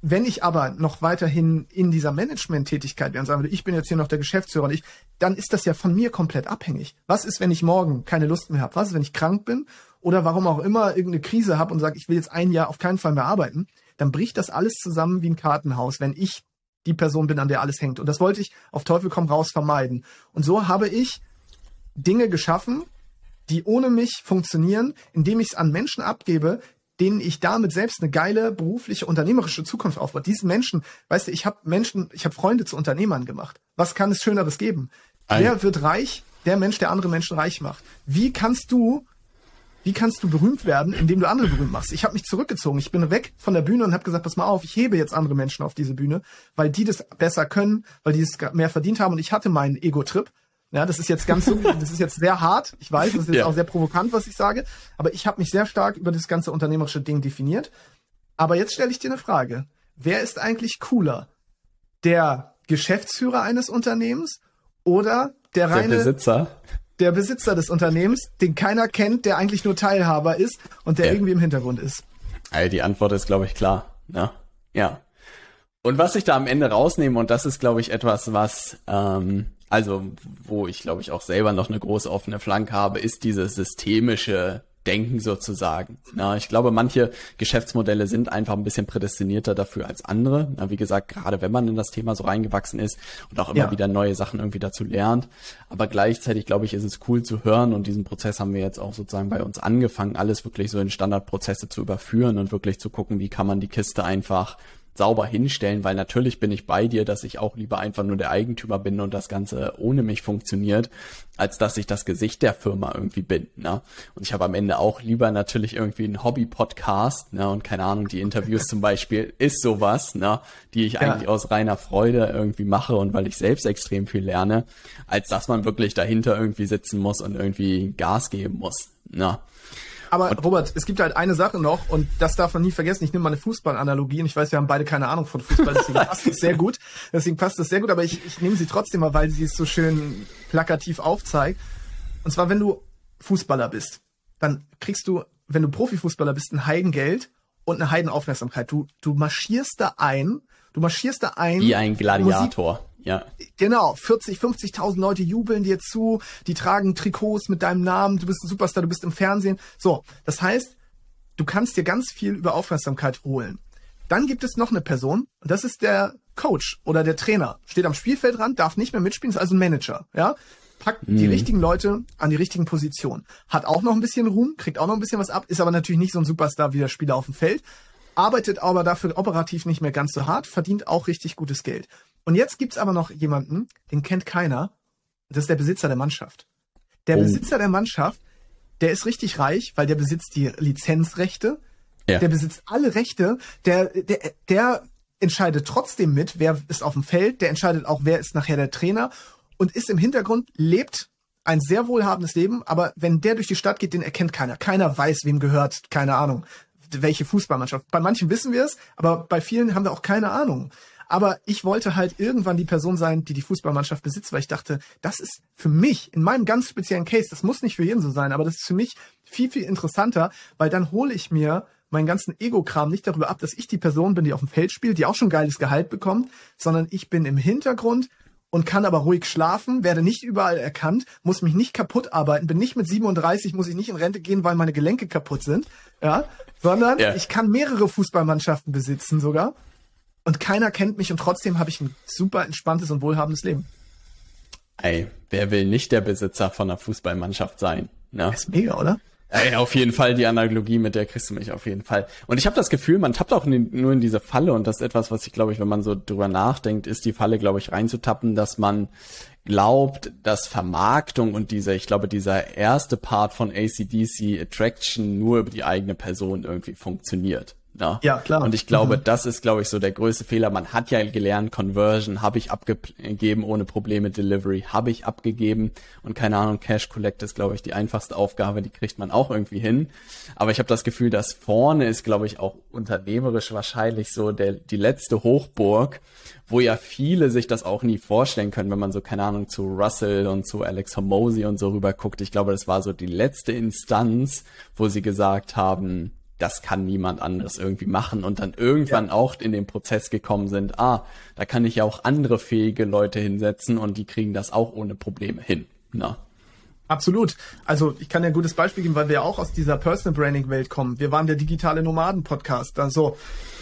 Wenn ich aber noch weiterhin in dieser Management-Tätigkeit wäre und sagen würde, ich bin jetzt hier noch der Geschäftsführer und ich, dann ist das ja von mir komplett abhängig. Was ist, wenn ich morgen keine Lust mehr habe? Was ist, wenn ich krank bin oder warum auch immer irgendeine Krise habe und sage, ich will jetzt ein Jahr auf keinen Fall mehr arbeiten? Dann bricht das alles zusammen wie ein Kartenhaus, wenn ich die Person bin, an der alles hängt. Und das wollte ich auf Teufel komm raus vermeiden. Und so habe ich Dinge geschaffen, die ohne mich funktionieren, indem ich es an Menschen abgebe, denen ich damit selbst eine geile berufliche, unternehmerische Zukunft aufbaue. Diesen Menschen, weißt du, ich habe Menschen, ich habe Freunde zu Unternehmern gemacht. Was kann es Schöneres geben? Wer wird reich? Der Mensch, der andere Menschen reich macht. Wie kannst du wie kannst du berühmt werden, indem du andere berühmt machst? Ich habe mich zurückgezogen. Ich bin weg von der Bühne und habe gesagt, pass mal auf, ich hebe jetzt andere Menschen auf diese Bühne, weil die das besser können, weil die es mehr verdient haben. Und ich hatte meinen Ego-Trip. Ja, das ist jetzt ganz *laughs* das ist jetzt sehr hart. Ich weiß, das ist jetzt ja. auch sehr provokant, was ich sage. Aber ich habe mich sehr stark über das ganze unternehmerische Ding definiert. Aber jetzt stelle ich dir eine Frage. Wer ist eigentlich cooler? Der Geschäftsführer eines Unternehmens oder der reine der Besitzer? Der Besitzer des Unternehmens, den keiner kennt, der eigentlich nur Teilhaber ist und der ja. irgendwie im Hintergrund ist? Also die Antwort ist, glaube ich, klar. Ja. ja. Und was ich da am Ende rausnehme, und das ist, glaube ich, etwas, was, ähm, also wo ich, glaube ich, auch selber noch eine große offene Flanke habe, ist diese systemische Denken sozusagen. Ja, ich glaube, manche Geschäftsmodelle sind einfach ein bisschen prädestinierter dafür als andere. Ja, wie gesagt, gerade wenn man in das Thema so reingewachsen ist und auch immer ja. wieder neue Sachen irgendwie dazu lernt. Aber gleichzeitig, glaube ich, ist es cool zu hören und diesen Prozess haben wir jetzt auch sozusagen bei uns angefangen, alles wirklich so in Standardprozesse zu überführen und wirklich zu gucken, wie kann man die Kiste einfach sauber hinstellen, weil natürlich bin ich bei dir, dass ich auch lieber einfach nur der Eigentümer bin und das Ganze ohne mich funktioniert, als dass ich das Gesicht der Firma irgendwie bin. Ne? Und ich habe am Ende auch lieber natürlich irgendwie einen Hobby-Podcast, ne? Und keine Ahnung, die Interviews zum Beispiel *laughs* ist sowas, ne? die ich eigentlich ja. aus reiner Freude irgendwie mache und weil ich selbst extrem viel lerne, als dass man wirklich dahinter irgendwie sitzen muss und irgendwie Gas geben muss. Ne? Aber und Robert, es gibt halt eine Sache noch und das darf man nie vergessen. Ich nehme mal eine Fußballanalogie und ich weiß, wir haben beide keine Ahnung von Fußball, deswegen *laughs* passt es sehr gut. Deswegen passt es sehr gut, aber ich, ich nehme sie trotzdem mal, weil sie es so schön plakativ aufzeigt. Und zwar, wenn du Fußballer bist, dann kriegst du, wenn du Profifußballer bist, ein Heidengeld und eine Heidenaufmerksamkeit. Du, du marschierst da ein, du marschierst da ein. Wie ein Gladiator. Ja. Genau, 40, 50.000 Leute jubeln dir zu, die tragen Trikots mit deinem Namen, du bist ein Superstar, du bist im Fernsehen. So, das heißt, du kannst dir ganz viel über Aufmerksamkeit holen. Dann gibt es noch eine Person, und das ist der Coach oder der Trainer. Steht am Spielfeldrand, darf nicht mehr mitspielen, ist also ein Manager, ja? Packt mhm. die richtigen Leute an die richtigen Positionen. Hat auch noch ein bisschen Ruhm, kriegt auch noch ein bisschen was ab, ist aber natürlich nicht so ein Superstar wie der Spieler auf dem Feld, arbeitet aber dafür operativ nicht mehr ganz so hart, verdient auch richtig gutes Geld. Und jetzt gibt's aber noch jemanden, den kennt keiner. Das ist der Besitzer der Mannschaft. Der oh. Besitzer der Mannschaft, der ist richtig reich, weil der besitzt die Lizenzrechte. Ja. Der besitzt alle Rechte. Der, der, der entscheidet trotzdem mit, wer ist auf dem Feld. Der entscheidet auch, wer ist nachher der Trainer. Und ist im Hintergrund, lebt ein sehr wohlhabendes Leben. Aber wenn der durch die Stadt geht, den erkennt keiner. Keiner weiß, wem gehört. Keine Ahnung welche Fußballmannschaft. Bei manchen wissen wir es, aber bei vielen haben wir auch keine Ahnung. Aber ich wollte halt irgendwann die Person sein, die die Fußballmannschaft besitzt, weil ich dachte, das ist für mich in meinem ganz speziellen Case, das muss nicht für jeden so sein, aber das ist für mich viel, viel interessanter, weil dann hole ich mir meinen ganzen Ego-Kram nicht darüber ab, dass ich die Person bin, die auf dem Feld spielt, die auch schon geiles Gehalt bekommt, sondern ich bin im Hintergrund und kann aber ruhig schlafen, werde nicht überall erkannt, muss mich nicht kaputt arbeiten, bin nicht mit 37, muss ich nicht in Rente gehen, weil meine Gelenke kaputt sind, ja, sondern ja. ich kann mehrere Fußballmannschaften besitzen sogar und keiner kennt mich und trotzdem habe ich ein super entspanntes und wohlhabendes Leben. Ey, wer will nicht der Besitzer von einer Fußballmannschaft sein? Ne? Das ist mega, oder? Ey, auf jeden Fall die Analogie, mit der kriegst du mich auf jeden Fall. Und ich habe das Gefühl, man tappt auch in, nur in diese Falle und das ist etwas, was ich glaube ich, wenn man so drüber nachdenkt, ist die Falle, glaube ich, reinzutappen, dass man glaubt, dass Vermarktung und dieser, ich glaube, dieser erste Part von ACDC Attraction nur über die eigene Person irgendwie funktioniert. Ja, ja klar. Und ich glaube, mhm. das ist, glaube ich, so der größte Fehler. Man hat ja gelernt, Conversion habe ich abgegeben ohne Probleme, Delivery habe ich abgegeben und keine Ahnung, Cash Collect ist, glaube ich, die einfachste Aufgabe, die kriegt man auch irgendwie hin. Aber ich habe das Gefühl, dass vorne ist, glaube ich, auch unternehmerisch wahrscheinlich so der, die letzte Hochburg, wo ja viele sich das auch nie vorstellen können, wenn man so, keine Ahnung, zu Russell und zu Alex Hormozy und so rüber guckt. Ich glaube, das war so die letzte Instanz, wo sie gesagt haben, das kann niemand anderes irgendwie machen und dann irgendwann ja. auch in den Prozess gekommen sind, ah, da kann ich ja auch andere fähige Leute hinsetzen und die kriegen das auch ohne Probleme hin. Na. Absolut. Also ich kann dir ein gutes Beispiel geben, weil wir auch aus dieser Personal Branding Welt kommen. Wir waren der digitale Nomaden Podcast. Also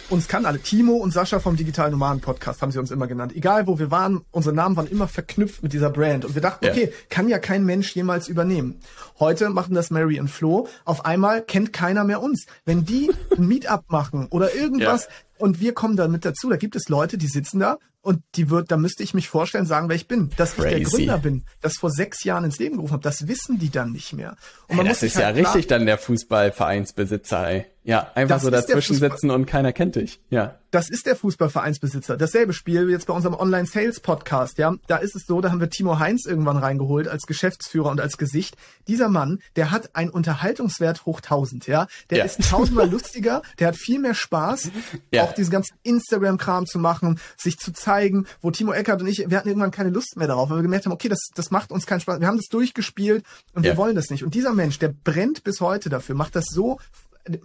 uns kann alle, Timo und Sascha vom Digitalen Nomaden Podcast haben sie uns immer genannt. Egal wo wir waren, unsere Namen waren immer verknüpft mit dieser Brand. Und wir dachten, ja. okay, kann ja kein Mensch jemals übernehmen. Heute machen das Mary und Flo. Auf einmal kennt keiner mehr uns. Wenn die ein Meetup machen oder irgendwas, *laughs* ja. und wir kommen da mit dazu, da gibt es Leute, die sitzen da und die wird, da müsste ich mich vorstellen, sagen, wer ich bin. Dass Crazy. ich der Gründer bin, das vor sechs Jahren ins Leben gerufen habe, das wissen die dann nicht mehr. Und man hey, das muss ist halt ja richtig dann der Fußballvereinsbesitzer, ey. Ja, einfach das so dazwischen sitzen und keiner kennt dich. Ja. Das ist der Fußballvereinsbesitzer. Dasselbe Spiel wie jetzt bei unserem Online-Sales-Podcast, ja. Da ist es so, da haben wir Timo Heinz irgendwann reingeholt als Geschäftsführer und als Gesicht. Dieser Mann, der hat einen Unterhaltungswert hoch 1000, ja. Der ja. ist tausendmal *laughs* lustiger, der hat viel mehr Spaß, ja. auch diesen ganzen Instagram-Kram zu machen, sich zu zeigen, wo Timo Eckert und ich, wir hatten irgendwann keine Lust mehr darauf, weil wir gemerkt haben, okay, das, das macht uns keinen Spaß. Wir haben das durchgespielt und ja. wir wollen das nicht. Und dieser Mensch, der brennt bis heute dafür, macht das so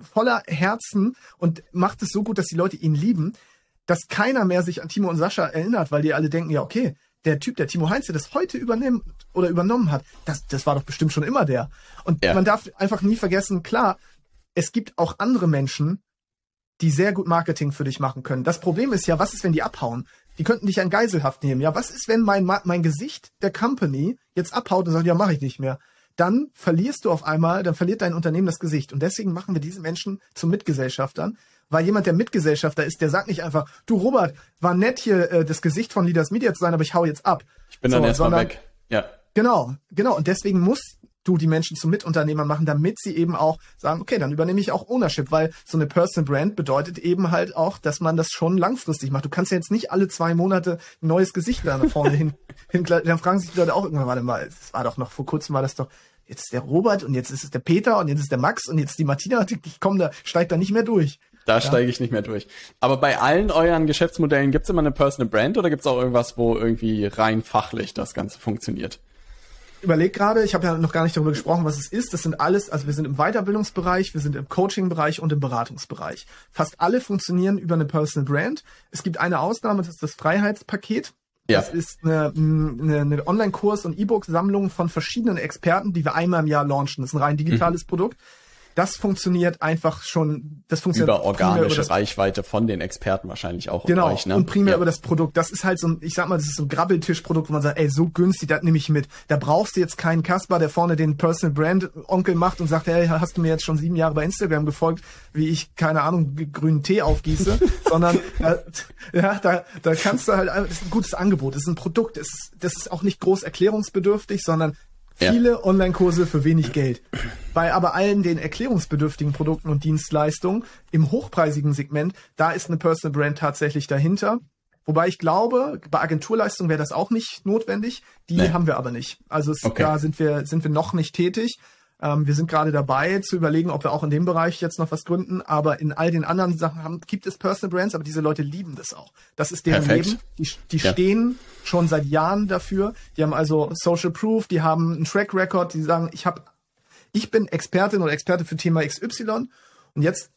voller Herzen und macht es so gut, dass die Leute ihn lieben, dass keiner mehr sich an Timo und Sascha erinnert, weil die alle denken, ja, okay, der Typ, der Timo Heinz, der das heute übernimmt oder übernommen hat, das, das war doch bestimmt schon immer der. Und ja. man darf einfach nie vergessen, klar, es gibt auch andere Menschen, die sehr gut Marketing für dich machen können. Das Problem ist ja, was ist, wenn die abhauen? Die könnten dich an Geiselhaft nehmen. Ja, was ist, wenn mein, mein Gesicht der Company jetzt abhaut und sagt, ja, mache ich nicht mehr? Dann verlierst du auf einmal, dann verliert dein Unternehmen das Gesicht. Und deswegen machen wir diese Menschen zu Mitgesellschaftern, Weil jemand, der Mitgesellschafter ist, der sagt nicht einfach, du Robert, war nett hier äh, das Gesicht von Leaders Media zu sein, aber ich hau jetzt ab. Ich bin so, dann erstmal weg. Ja. Genau, genau. Und deswegen muss du die Menschen zu Mitunternehmern machen, damit sie eben auch sagen, okay, dann übernehme ich auch Ownership, weil so eine Personal Brand bedeutet eben halt auch, dass man das schon langfristig macht. Du kannst ja jetzt nicht alle zwei Monate ein neues Gesicht da vorne hin, *laughs* hin, dann fragen sich die Leute auch irgendwann, warte mal, es war doch noch vor kurzem war das doch, jetzt ist der Robert und jetzt ist es der Peter und jetzt ist der Max und jetzt die Martina, ich komme da, steigt da nicht mehr durch. Da ja. steige ich nicht mehr durch. Aber bei allen euren Geschäftsmodellen gibt's immer eine Personal Brand oder gibt's auch irgendwas, wo irgendwie rein fachlich das Ganze funktioniert? Überlege gerade, ich habe ja noch gar nicht darüber gesprochen, was es ist. Das sind alles, also wir sind im Weiterbildungsbereich, wir sind im Coaching-Bereich und im Beratungsbereich. Fast alle funktionieren über eine Personal Brand. Es gibt eine Ausnahme, das ist das Freiheitspaket. Ja. Das ist eine, eine, eine Online-Kurs- und E-Book-Sammlung von verschiedenen Experten, die wir einmal im Jahr launchen. Das ist ein rein digitales mhm. Produkt das funktioniert einfach schon, das funktioniert über organische über Reichweite von den Experten wahrscheinlich auch. Genau, euch, ne? und primär ja. über das Produkt. Das ist halt so ein, ich sag mal, das ist so ein Grabbeltischprodukt, wo man sagt, ey, so günstig, das nehme ich mit. Da brauchst du jetzt keinen Kasper, der vorne den Personal Brand Onkel macht und sagt, hey, hast du mir jetzt schon sieben Jahre bei Instagram gefolgt, wie ich, keine Ahnung, grünen Tee aufgieße, *laughs* sondern äh, ja, da, da kannst du halt, das ist ein gutes Angebot, das ist ein Produkt, das ist, das ist auch nicht groß erklärungsbedürftig, sondern Viele ja. Online-Kurse für wenig Geld. Bei aber allen den erklärungsbedürftigen Produkten und Dienstleistungen im hochpreisigen Segment, da ist eine Personal Brand tatsächlich dahinter. Wobei ich glaube, bei Agenturleistungen wäre das auch nicht notwendig. Die nee. haben wir aber nicht. Also es, okay. da sind wir, sind wir noch nicht tätig. Ähm, wir sind gerade dabei zu überlegen, ob wir auch in dem Bereich jetzt noch was gründen. Aber in all den anderen Sachen haben, gibt es Personal Brands, aber diese Leute lieben das auch. Das ist deren Perfekt. Leben. Die, die ja. stehen schon seit Jahren dafür. Die haben also Social Proof, die haben einen Track Record, die sagen, ich habe, ich bin Expertin oder Experte für Thema XY und jetzt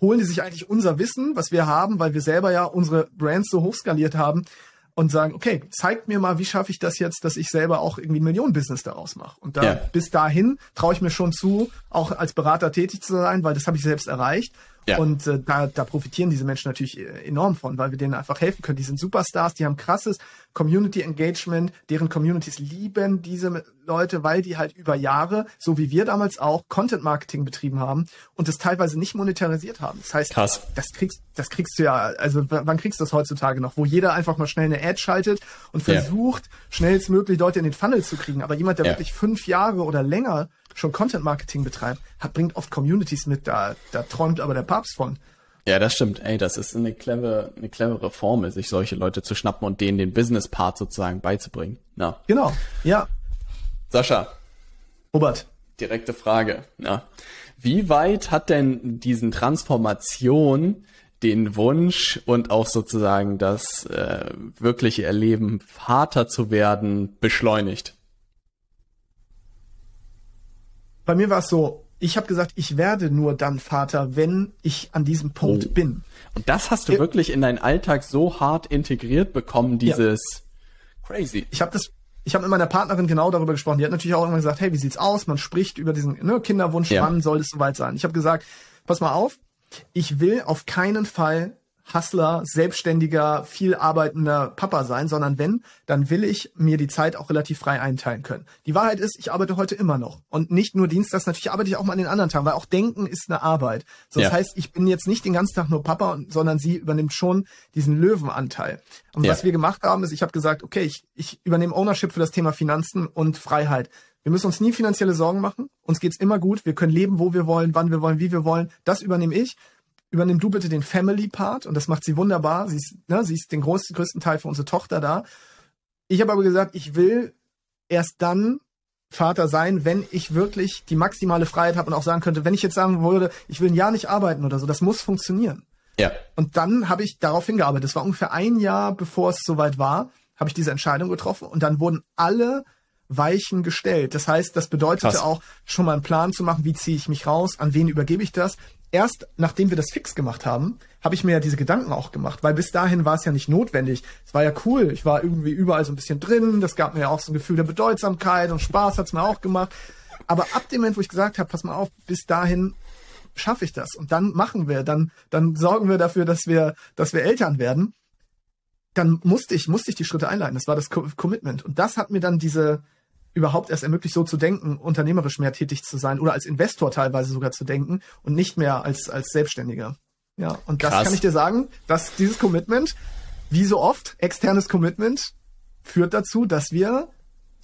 holen die sich eigentlich unser Wissen, was wir haben, weil wir selber ja unsere Brands so hochskaliert haben, und sagen, okay, zeigt mir mal, wie schaffe ich das jetzt, dass ich selber auch irgendwie ein Millionenbusiness daraus mache. Und da, ja. bis dahin traue ich mir schon zu, auch als Berater tätig zu sein, weil das habe ich selbst erreicht. Ja. Und äh, da, da profitieren diese Menschen natürlich äh, enorm von, weil wir denen einfach helfen können. Die sind Superstars, die haben krasses Community Engagement, deren Communities lieben diese Leute, weil die halt über Jahre, so wie wir damals auch, Content Marketing betrieben haben und das teilweise nicht monetarisiert haben. Das heißt, Krass. das kriegst, das kriegst du ja, also wann kriegst du das heutzutage noch, wo jeder einfach mal schnell eine Ad schaltet und versucht, ja. schnellstmöglich Leute in den Funnel zu kriegen. Aber jemand, der ja. wirklich fünf Jahre oder länger schon Content Marketing betreibt, hat, bringt oft Communities mit, da, da träumt aber der Papst von. Ja, das stimmt. Ey, das ist eine clevere, eine clevere Formel, sich solche Leute zu schnappen und denen den Business-Part sozusagen beizubringen. Na. Genau, ja. Sascha. Robert. Direkte Frage. Ja. Wie weit hat denn diesen Transformation den Wunsch und auch sozusagen das äh, wirkliche Erleben, Vater zu werden, beschleunigt? Bei mir war es so, ich habe gesagt, ich werde nur dann Vater, wenn ich an diesem Punkt oh. bin. Und das hast du äh, wirklich in deinen Alltag so hart integriert bekommen, dieses ja. crazy. Ich habe das ich habe mit meiner Partnerin genau darüber gesprochen. Die hat natürlich auch irgendwann gesagt, hey, wie sieht's aus? Man spricht über diesen ne, Kinderwunsch, ja. wann soll es soweit sein? Ich habe gesagt, pass mal auf, ich will auf keinen Fall Hustler, selbstständiger, viel arbeitender Papa sein, sondern wenn, dann will ich mir die Zeit auch relativ frei einteilen können. Die Wahrheit ist, ich arbeite heute immer noch. Und nicht nur Dienstags, natürlich arbeite ich auch mal an den anderen Tagen, weil auch Denken ist eine Arbeit. So, das ja. heißt, ich bin jetzt nicht den ganzen Tag nur Papa, sondern sie übernimmt schon diesen Löwenanteil. Und ja. was wir gemacht haben, ist, ich habe gesagt, okay, ich, ich übernehme Ownership für das Thema Finanzen und Freiheit. Wir müssen uns nie finanzielle Sorgen machen. Uns geht's immer gut. Wir können leben, wo wir wollen, wann wir wollen, wie wir wollen. Das übernehme ich übernimm du bitte den Family-Part und das macht sie wunderbar. Sie ist, ne, sie ist den größten, größten Teil für unsere Tochter da. Ich habe aber gesagt, ich will erst dann Vater sein, wenn ich wirklich die maximale Freiheit habe und auch sagen könnte, wenn ich jetzt sagen würde, ich will ein Jahr nicht arbeiten oder so, das muss funktionieren. Ja. Und dann habe ich darauf hingearbeitet. Das war ungefähr ein Jahr, bevor es soweit war, habe ich diese Entscheidung getroffen und dann wurden alle Weichen gestellt. Das heißt, das bedeutete Krass. auch schon mal einen Plan zu machen, wie ziehe ich mich raus, an wen übergebe ich das, erst nachdem wir das fix gemacht haben, habe ich mir ja diese Gedanken auch gemacht, weil bis dahin war es ja nicht notwendig. Es war ja cool, ich war irgendwie überall so ein bisschen drin, das gab mir ja auch so ein Gefühl der Bedeutsamkeit und Spaß hat's mir auch gemacht. Aber ab dem Moment, wo ich gesagt habe, pass mal auf, bis dahin schaffe ich das und dann machen wir, dann dann sorgen wir dafür, dass wir dass wir Eltern werden. Dann musste ich musste ich die Schritte einleiten. Das war das Commitment und das hat mir dann diese überhaupt erst ermöglicht, so zu denken, unternehmerisch mehr tätig zu sein oder als Investor teilweise sogar zu denken und nicht mehr als, als Selbstständiger. Ja, und das Krass. kann ich dir sagen, dass dieses Commitment, wie so oft, externes Commitment, führt dazu, dass wir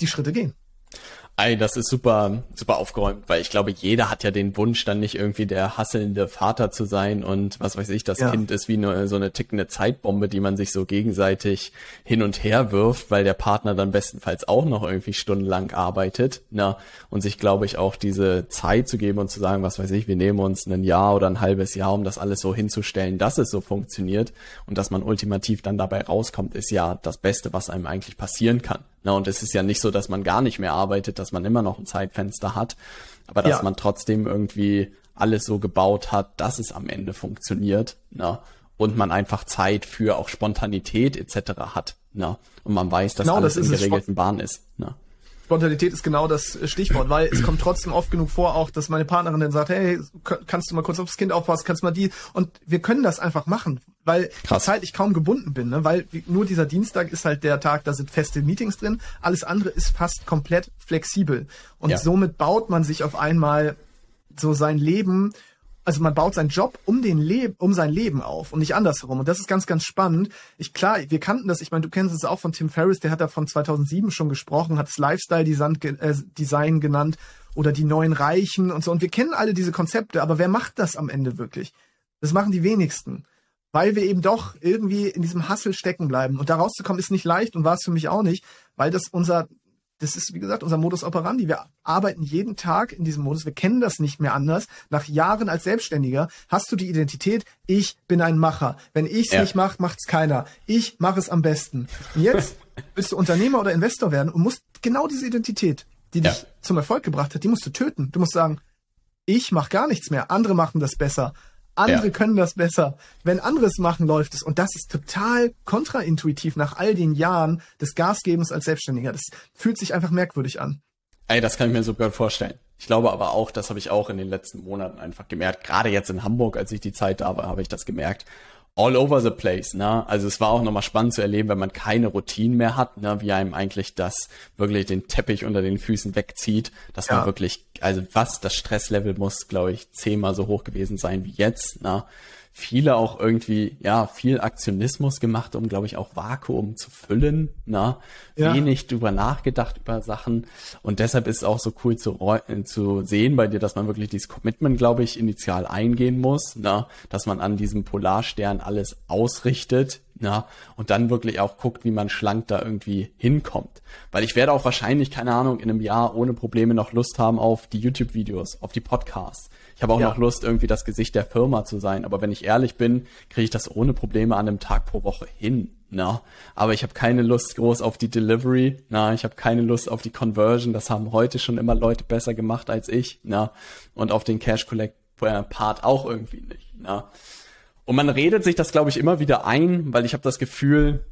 die Schritte gehen. Ey, das ist super, super aufgeräumt, weil ich glaube, jeder hat ja den Wunsch, dann nicht irgendwie der hasselnde Vater zu sein und was weiß ich, das ja. Kind ist wie eine, so eine tickende Zeitbombe, die man sich so gegenseitig hin und her wirft, weil der Partner dann bestenfalls auch noch irgendwie stundenlang arbeitet, na, und sich, glaube ich, auch diese Zeit zu geben und zu sagen, was weiß ich, wir nehmen uns ein Jahr oder ein halbes Jahr, um das alles so hinzustellen, dass es so funktioniert und dass man ultimativ dann dabei rauskommt, ist ja das Beste, was einem eigentlich passieren kann. Na, und es ist ja nicht so, dass man gar nicht mehr arbeitet, dass man immer noch ein Zeitfenster hat, aber dass ja. man trotzdem irgendwie alles so gebaut hat, dass es am Ende funktioniert. Na, und man einfach Zeit für auch Spontanität etc. hat. Na, und man weiß, dass genau, alles das in geregelten Bahn ist. Na. Spontanität ist genau das Stichwort, weil es kommt trotzdem oft genug vor, auch dass meine Partnerin dann sagt, hey, kannst du mal kurz aufs Kind aufpassen, kannst du mal die und wir können das einfach machen, weil Krass. zeitlich kaum gebunden bin, ne? weil nur dieser Dienstag ist halt der Tag, da sind feste Meetings drin, alles andere ist fast komplett flexibel und ja. somit baut man sich auf einmal so sein Leben also man baut seinen Job um den Leben, um sein Leben auf und nicht andersherum. Und das ist ganz, ganz spannend. Ich klar, wir kannten das. Ich meine, du kennst es auch von Tim Ferriss. Der hat da von 2007 schon gesprochen, hat es Lifestyle Design, äh, Design genannt oder die neuen Reichen und so. Und wir kennen alle diese Konzepte. Aber wer macht das am Ende wirklich? Das machen die wenigsten. Weil wir eben doch irgendwie in diesem Hassel stecken bleiben. Und da rauszukommen ist nicht leicht und war es für mich auch nicht, weil das unser das ist, wie gesagt, unser Modus operandi. Wir arbeiten jeden Tag in diesem Modus. Wir kennen das nicht mehr anders. Nach Jahren als Selbstständiger hast du die Identität, ich bin ein Macher. Wenn ich es ja. nicht mache, macht's keiner. Ich mache es am besten. Und jetzt *laughs* willst du Unternehmer oder Investor werden und musst genau diese Identität, die dich ja. zum Erfolg gebracht hat, die musst du töten. Du musst sagen, ich mache gar nichts mehr. Andere machen das besser. Andere ja. können das besser. Wenn anderes machen, läuft es. Und das ist total kontraintuitiv nach all den Jahren des Gasgebens als Selbstständiger. Das fühlt sich einfach merkwürdig an. Ey, das kann ich mir sogar vorstellen. Ich glaube aber auch, das habe ich auch in den letzten Monaten einfach gemerkt. Gerade jetzt in Hamburg, als ich die Zeit da war, habe ich das gemerkt all over the place, ne? Also es war auch nochmal spannend zu erleben, wenn man keine Routinen mehr hat, ne? Wie einem eigentlich das wirklich den Teppich unter den Füßen wegzieht, dass ja. man wirklich, also was, das Stresslevel muss, glaube ich, zehnmal so hoch gewesen sein wie jetzt, ne? Viele auch irgendwie, ja, viel Aktionismus gemacht, um, glaube ich, auch Vakuum zu füllen, na, ja. wenig drüber nachgedacht über Sachen. Und deshalb ist es auch so cool zu, zu sehen bei dir, dass man wirklich dieses Commitment, glaube ich, initial eingehen muss, na, dass man an diesem Polarstern alles ausrichtet, ja, und dann wirklich auch guckt, wie man schlank da irgendwie hinkommt. Weil ich werde auch wahrscheinlich, keine Ahnung, in einem Jahr ohne Probleme noch Lust haben auf die YouTube-Videos, auf die Podcasts. Ich habe auch ja. noch Lust, irgendwie das Gesicht der Firma zu sein. Aber wenn ich ehrlich bin, kriege ich das ohne Probleme an einem Tag pro Woche hin. Na, aber ich habe keine Lust groß auf die Delivery. Na, ich habe keine Lust auf die Conversion. Das haben heute schon immer Leute besser gemacht als ich. Na, und auf den Cash Collect Part auch irgendwie nicht. Na. Und man redet sich das, glaube ich, immer wieder ein, weil ich habe das Gefühl,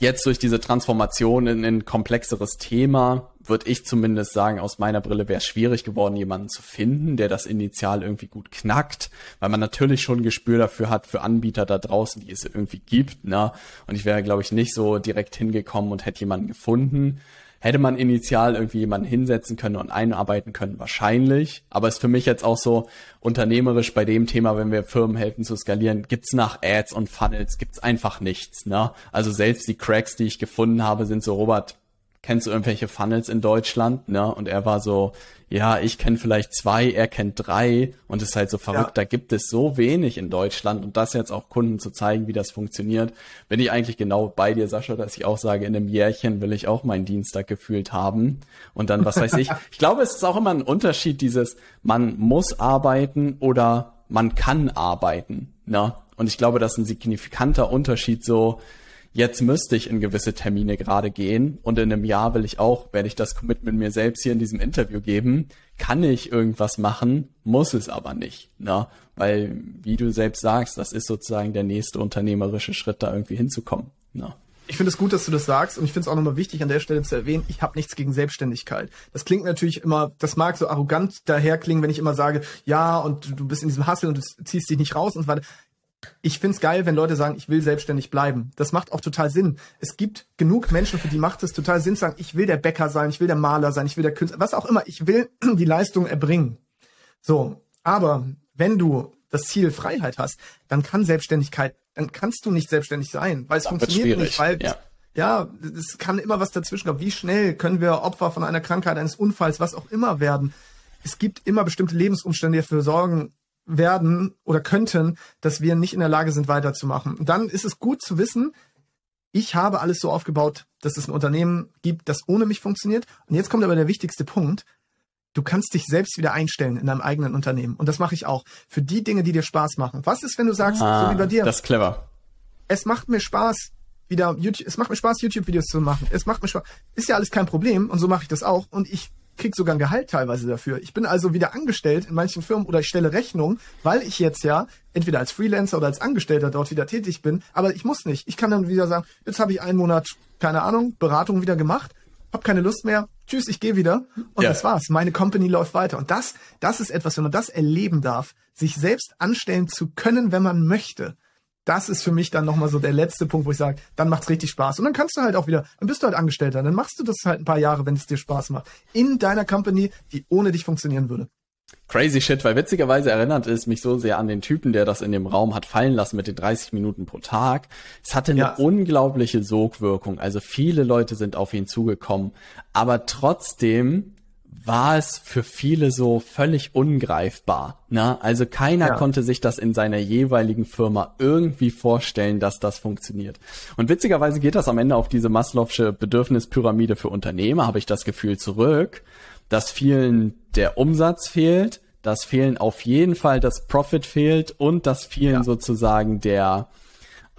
jetzt durch diese Transformation in ein komplexeres Thema, würde ich zumindest sagen, aus meiner Brille wäre es schwierig geworden, jemanden zu finden, der das initial irgendwie gut knackt, weil man natürlich schon ein Gespür dafür hat, für Anbieter da draußen, die es irgendwie gibt. Ne? Und ich wäre, glaube ich, nicht so direkt hingekommen und hätte jemanden gefunden. Hätte man initial irgendwie jemanden hinsetzen können und einarbeiten können? Wahrscheinlich. Aber ist für mich jetzt auch so unternehmerisch bei dem Thema, wenn wir Firmen helfen zu skalieren, gibt's nach Ads und Funnels, gibt's einfach nichts. Ne? Also selbst die Cracks, die ich gefunden habe, sind so, Robert, kennst du irgendwelche Funnels in Deutschland? Ne? Und er war so, ja, ich kenne vielleicht zwei, er kennt drei und es ist halt so verrückt, ja. da gibt es so wenig in Deutschland und das jetzt auch Kunden zu zeigen, wie das funktioniert, bin ich eigentlich genau bei dir, Sascha, dass ich auch sage, in einem Jährchen will ich auch meinen Dienstag gefühlt haben und dann, was weiß ich, *laughs* ich glaube, es ist auch immer ein Unterschied dieses, man muss arbeiten oder man kann arbeiten, ne? Und ich glaube, das ist ein signifikanter Unterschied so, jetzt müsste ich in gewisse Termine gerade gehen und in einem Jahr will ich auch, werde ich das Commitment mir selbst hier in diesem Interview geben, kann ich irgendwas machen, muss es aber nicht, ne? Weil, wie du selbst sagst, das ist sozusagen der nächste unternehmerische Schritt, da irgendwie hinzukommen, ne? Ich finde es gut, dass du das sagst und ich finde es auch nochmal wichtig, an der Stelle zu erwähnen, ich habe nichts gegen Selbstständigkeit. Das klingt natürlich immer, das mag so arrogant daherklingen, wenn ich immer sage, ja, und du bist in diesem Hassel und du ziehst dich nicht raus und so weiter ich find's geil, wenn Leute sagen, ich will selbstständig bleiben. Das macht auch total Sinn. Es gibt genug Menschen, für die macht es total Sinn, zu sagen, ich will der Bäcker sein, ich will der Maler sein, ich will der Künstler, was auch immer, ich will *clears throat* die Leistung erbringen. So, aber wenn du das Ziel Freiheit hast, dann kann Selbstständigkeit, dann kannst du nicht selbstständig sein, weil es dann funktioniert nicht, weil ja. ja, es kann immer was dazwischen kommen. Wie schnell können wir Opfer von einer Krankheit, eines Unfalls, was auch immer werden? Es gibt immer bestimmte Lebensumstände, die dafür sorgen werden oder könnten, dass wir nicht in der Lage sind, weiterzumachen. Und dann ist es gut zu wissen, ich habe alles so aufgebaut, dass es ein Unternehmen gibt, das ohne mich funktioniert. Und jetzt kommt aber der wichtigste Punkt. Du kannst dich selbst wieder einstellen in deinem eigenen Unternehmen. Und das mache ich auch. Für die Dinge, die dir Spaß machen. Was ist, wenn du sagst, ah, so wie bei dir? Das ist clever. Es macht mir Spaß, wieder YouTube, es macht mir Spaß, YouTube-Videos zu machen. Es macht mir Spaß. Ist ja alles kein Problem. Und so mache ich das auch. Und ich krieg sogar ein Gehalt teilweise dafür. Ich bin also wieder angestellt in manchen Firmen oder ich stelle Rechnung, weil ich jetzt ja entweder als Freelancer oder als Angestellter dort wieder tätig bin. Aber ich muss nicht. Ich kann dann wieder sagen, jetzt habe ich einen Monat, keine Ahnung, Beratung wieder gemacht, habe keine Lust mehr, tschüss, ich gehe wieder und ja. das war's. Meine Company läuft weiter. Und das, das ist etwas, wenn man das erleben darf, sich selbst anstellen zu können, wenn man möchte das ist für mich dann nochmal so der letzte Punkt, wo ich sage, dann macht's richtig Spaß. Und dann kannst du halt auch wieder, dann bist du halt Angestellter, dann machst du das halt ein paar Jahre, wenn es dir Spaß macht. In deiner Company, die ohne dich funktionieren würde. Crazy shit, weil witzigerweise erinnert es mich so sehr an den Typen, der das in dem Raum hat fallen lassen mit den 30 Minuten pro Tag. Es hatte eine ja. unglaubliche Sogwirkung. Also viele Leute sind auf ihn zugekommen. Aber trotzdem war es für viele so völlig ungreifbar. Ne? Also keiner ja. konnte sich das in seiner jeweiligen Firma irgendwie vorstellen, dass das funktioniert. Und witzigerweise geht das am Ende auf diese Maslow'sche Bedürfnispyramide für Unternehmer, habe ich das Gefühl, zurück, dass vielen der Umsatz fehlt, dass vielen auf jeden Fall das Profit fehlt und dass vielen ja. sozusagen der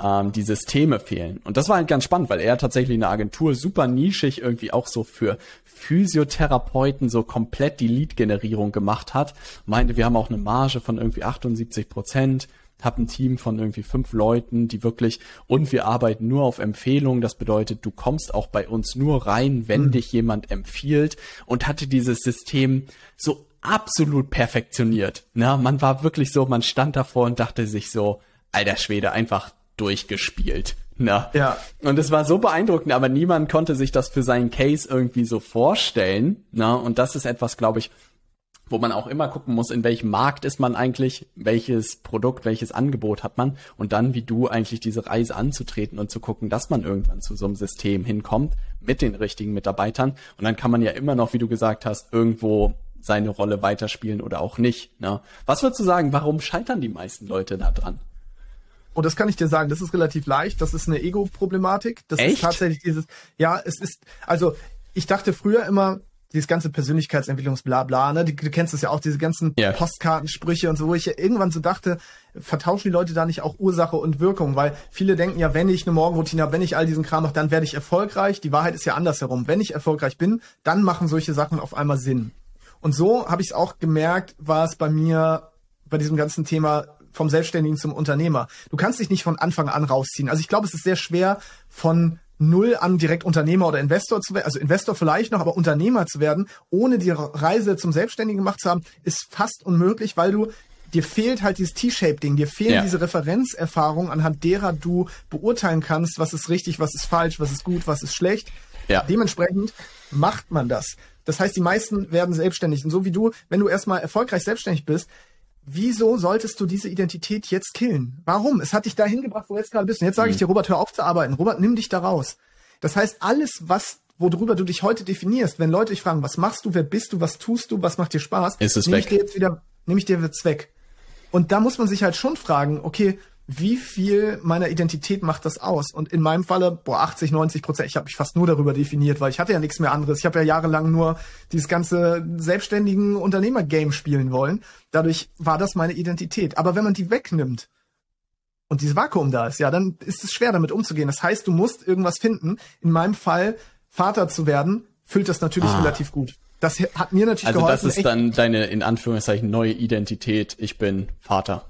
ähm, die Systeme fehlen. Und das war halt ganz spannend, weil er tatsächlich eine Agentur super nischig irgendwie auch so für Physiotherapeuten so komplett die Lead-Generierung gemacht hat. Meinte, wir haben auch eine Marge von irgendwie 78 Prozent hab ein Team von irgendwie fünf Leuten, die wirklich, und wir arbeiten nur auf Empfehlungen. Das bedeutet, du kommst auch bei uns nur rein, wenn mhm. dich jemand empfiehlt und hatte dieses System so absolut perfektioniert. Na, man war wirklich so, man stand davor und dachte sich so, alter Schwede, einfach durchgespielt. Na. Ja. Und es war so beeindruckend, aber niemand konnte sich das für seinen Case irgendwie so vorstellen. Na, und das ist etwas, glaube ich, wo man auch immer gucken muss, in welchem Markt ist man eigentlich, welches Produkt, welches Angebot hat man und dann wie du eigentlich diese Reise anzutreten und zu gucken, dass man irgendwann zu so einem System hinkommt mit den richtigen Mitarbeitern und dann kann man ja immer noch, wie du gesagt hast, irgendwo seine Rolle weiterspielen oder auch nicht. Ne? Was würdest du sagen, warum scheitern die meisten Leute da dran? Und das kann ich dir sagen, das ist relativ leicht. Das ist eine Ego-Problematik. Das Echt? ist tatsächlich dieses, ja, es ist, also ich dachte früher immer, dieses ganze Persönlichkeitsentwicklungsblabla, ne, du, du kennst das ja auch, diese ganzen yeah. Postkartensprüche und so, wo ich ja irgendwann so dachte, vertauschen die Leute da nicht auch Ursache und Wirkung? Weil viele denken ja, wenn ich eine Morgenroutine habe, wenn ich all diesen Kram mache, dann werde ich erfolgreich. Die Wahrheit ist ja andersherum. Wenn ich erfolgreich bin, dann machen solche Sachen auf einmal Sinn. Und so habe ich es auch gemerkt, war es bei mir bei diesem ganzen Thema vom Selbstständigen zum Unternehmer. Du kannst dich nicht von Anfang an rausziehen. Also ich glaube, es ist sehr schwer von null an direkt Unternehmer oder Investor zu werden, also Investor vielleicht noch, aber Unternehmer zu werden, ohne die Reise zum Selbstständigen gemacht zu haben, ist fast unmöglich, weil du dir fehlt halt dieses T-Shape-Ding, dir fehlen ja. diese Referenzerfahrungen, anhand derer du beurteilen kannst, was ist richtig, was ist falsch, was ist gut, was ist schlecht. Ja. Dementsprechend macht man das. Das heißt, die meisten werden selbstständig. Und so wie du, wenn du erstmal erfolgreich selbstständig bist, wieso solltest du diese Identität jetzt killen? Warum? Es hat dich dahin gebracht, wo du jetzt gerade bist. Und jetzt sage ich mhm. dir, Robert, hör auf zu arbeiten. Robert, nimm dich da raus. Das heißt, alles, was worüber du dich heute definierst, wenn Leute dich fragen, was machst du, wer bist du, was tust du, was macht dir Spaß, ist es nehme ich dir jetzt wieder, nehme ich dir jetzt weg. Und da muss man sich halt schon fragen, okay, wie viel meiner Identität macht das aus? Und in meinem Falle, boah, 80, 90 Prozent, ich habe mich fast nur darüber definiert, weil ich hatte ja nichts mehr anderes. Ich habe ja jahrelang nur dieses ganze selbstständigen Unternehmer-Game spielen wollen. Dadurch war das meine Identität. Aber wenn man die wegnimmt und dieses Vakuum da ist, ja, dann ist es schwer damit umzugehen. Das heißt, du musst irgendwas finden. In meinem Fall, Vater zu werden, füllt das natürlich ah. relativ gut. Das hat mir natürlich also geholfen. Also das ist dann deine, in Anführungszeichen, neue Identität. Ich bin Vater.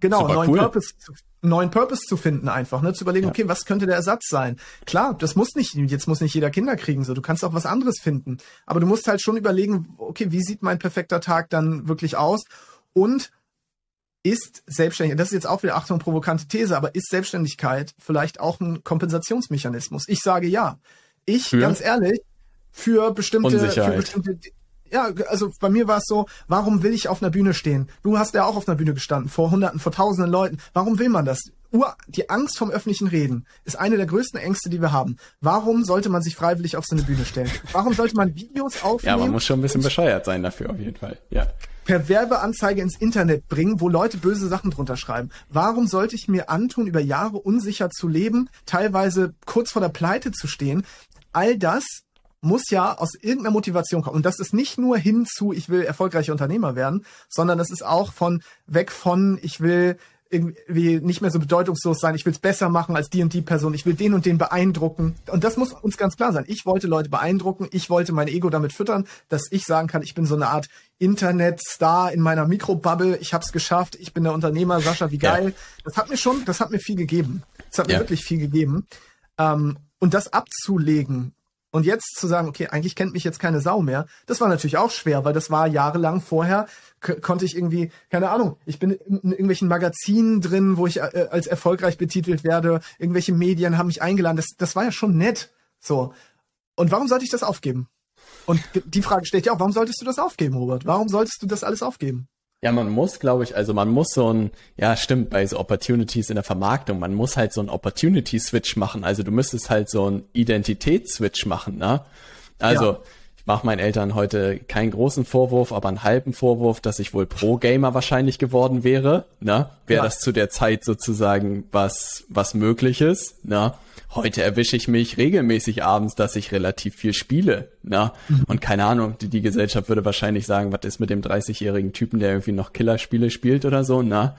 Genau, Super neuen cool. Purpose zu, neuen Purpose zu finden einfach, ne, zu überlegen, ja. okay, was könnte der Ersatz sein? Klar, das muss nicht, jetzt muss nicht jeder Kinder kriegen, so, du kannst auch was anderes finden, aber du musst halt schon überlegen, okay, wie sieht mein perfekter Tag dann wirklich aus? Und ist Selbstständigkeit, das ist jetzt auch wieder Achtung provokante These, aber ist Selbstständigkeit vielleicht auch ein Kompensationsmechanismus? Ich sage ja. Ich, für? ganz ehrlich, für bestimmte, für bestimmte ja, also bei mir war es so, warum will ich auf einer Bühne stehen? Du hast ja auch auf einer Bühne gestanden, vor hunderten, vor tausenden Leuten. Warum will man das? die Angst vom öffentlichen Reden ist eine der größten Ängste, die wir haben. Warum sollte man sich freiwillig auf so eine Bühne stellen? Warum sollte man Videos aufnehmen? Ja, man muss schon ein bisschen bescheuert sein dafür, auf jeden Fall. Ja. Per Werbeanzeige ins Internet bringen, wo Leute böse Sachen drunter schreiben. Warum sollte ich mir antun, über Jahre unsicher zu leben, teilweise kurz vor der Pleite zu stehen? All das muss ja aus irgendeiner Motivation kommen. Und das ist nicht nur hin zu, ich will erfolgreicher Unternehmer werden, sondern das ist auch von weg von, ich will irgendwie nicht mehr so bedeutungslos sein, ich will es besser machen als die und die Person, ich will den und den beeindrucken. Und das muss uns ganz klar sein. Ich wollte Leute beeindrucken, ich wollte mein Ego damit füttern, dass ich sagen kann, ich bin so eine Art Internetstar in meiner Mikrobubble, ich habe es geschafft, ich bin der Unternehmer, Sascha, wie geil. Ja. Das hat mir schon, das hat mir viel gegeben. Das hat mir wirklich viel gegeben. Ähm, und das abzulegen und jetzt zu sagen, okay, eigentlich kennt mich jetzt keine Sau mehr, das war natürlich auch schwer, weil das war jahrelang vorher, konnte ich irgendwie, keine Ahnung, ich bin in, irgendwelchen Magazinen drin, wo ich äh, als erfolgreich betitelt werde, irgendwelche Medien haben mich eingeladen, das, das war ja schon nett. So. Und warum sollte ich das aufgeben? Und die Frage stellt ja auch, warum solltest du das aufgeben, Robert? Warum solltest du das alles aufgeben? Ja, man muss, glaube ich, also man muss so ein, ja, stimmt, bei so Opportunities in der Vermarktung, man muss halt so ein Opportunity-Switch machen. Also du müsstest halt so ein Identitäts-Switch machen, ne? Also, ja. Ich mache meinen Eltern heute keinen großen Vorwurf, aber einen halben Vorwurf, dass ich wohl Pro-Gamer wahrscheinlich geworden wäre, ne? Wäre ja. das zu der Zeit sozusagen was, was mögliches, ne? heute erwische ich mich regelmäßig abends, dass ich relativ viel spiele. Na? Mhm. Und keine Ahnung, die, die Gesellschaft würde wahrscheinlich sagen, was ist mit dem 30-jährigen Typen, der irgendwie noch Killerspiele spielt oder so, na?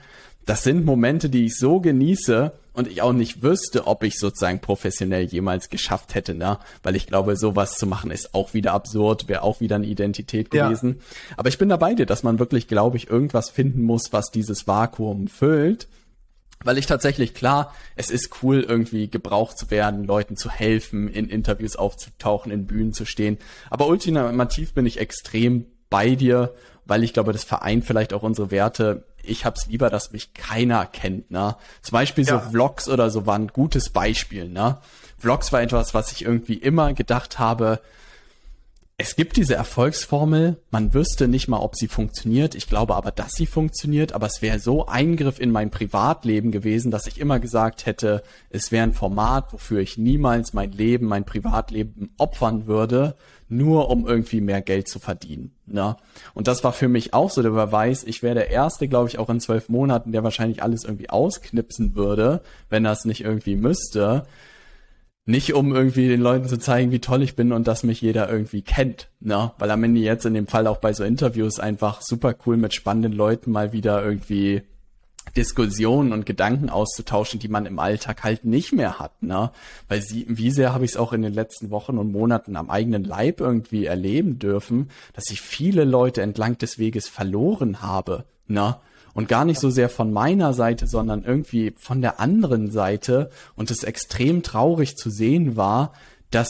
Das sind Momente, die ich so genieße und ich auch nicht wüsste, ob ich sozusagen professionell jemals geschafft hätte, na? Weil ich glaube, sowas zu machen ist auch wieder absurd, wäre auch wieder eine Identität gewesen. Ja. Aber ich bin dabei dir, dass man wirklich, glaube ich, irgendwas finden muss, was dieses Vakuum füllt weil ich tatsächlich klar, es ist cool irgendwie gebraucht zu werden, Leuten zu helfen, in Interviews aufzutauchen, in Bühnen zu stehen. Aber ultimativ bin ich extrem bei dir, weil ich glaube, das vereint vielleicht auch unsere Werte. Ich hab's lieber, dass mich keiner kennt, ne? Zum Beispiel ja. so Vlogs oder so waren ein gutes Beispiel, ne? Vlogs war etwas, was ich irgendwie immer gedacht habe, es gibt diese Erfolgsformel, man wüsste nicht mal, ob sie funktioniert. Ich glaube aber, dass sie funktioniert, aber es wäre so Eingriff in mein Privatleben gewesen, dass ich immer gesagt hätte, es wäre ein Format, wofür ich niemals mein Leben, mein Privatleben opfern würde, nur um irgendwie mehr Geld zu verdienen. Ne? Und das war für mich auch so der Beweis, ich wäre der Erste, glaube ich, auch in zwölf Monaten, der wahrscheinlich alles irgendwie ausknipsen würde, wenn es nicht irgendwie müsste. Nicht um irgendwie den Leuten zu zeigen, wie toll ich bin und dass mich jeder irgendwie kennt, ne? Weil am Ende jetzt in dem Fall auch bei so Interviews einfach super cool mit spannenden Leuten mal wieder irgendwie Diskussionen und Gedanken auszutauschen, die man im Alltag halt nicht mehr hat, ne? Weil sie, wie sehr habe ich es auch in den letzten Wochen und Monaten am eigenen Leib irgendwie erleben dürfen, dass ich viele Leute entlang des Weges verloren habe, ne? Und gar nicht so sehr von meiner Seite, sondern irgendwie von der anderen Seite. Und es extrem traurig zu sehen war, dass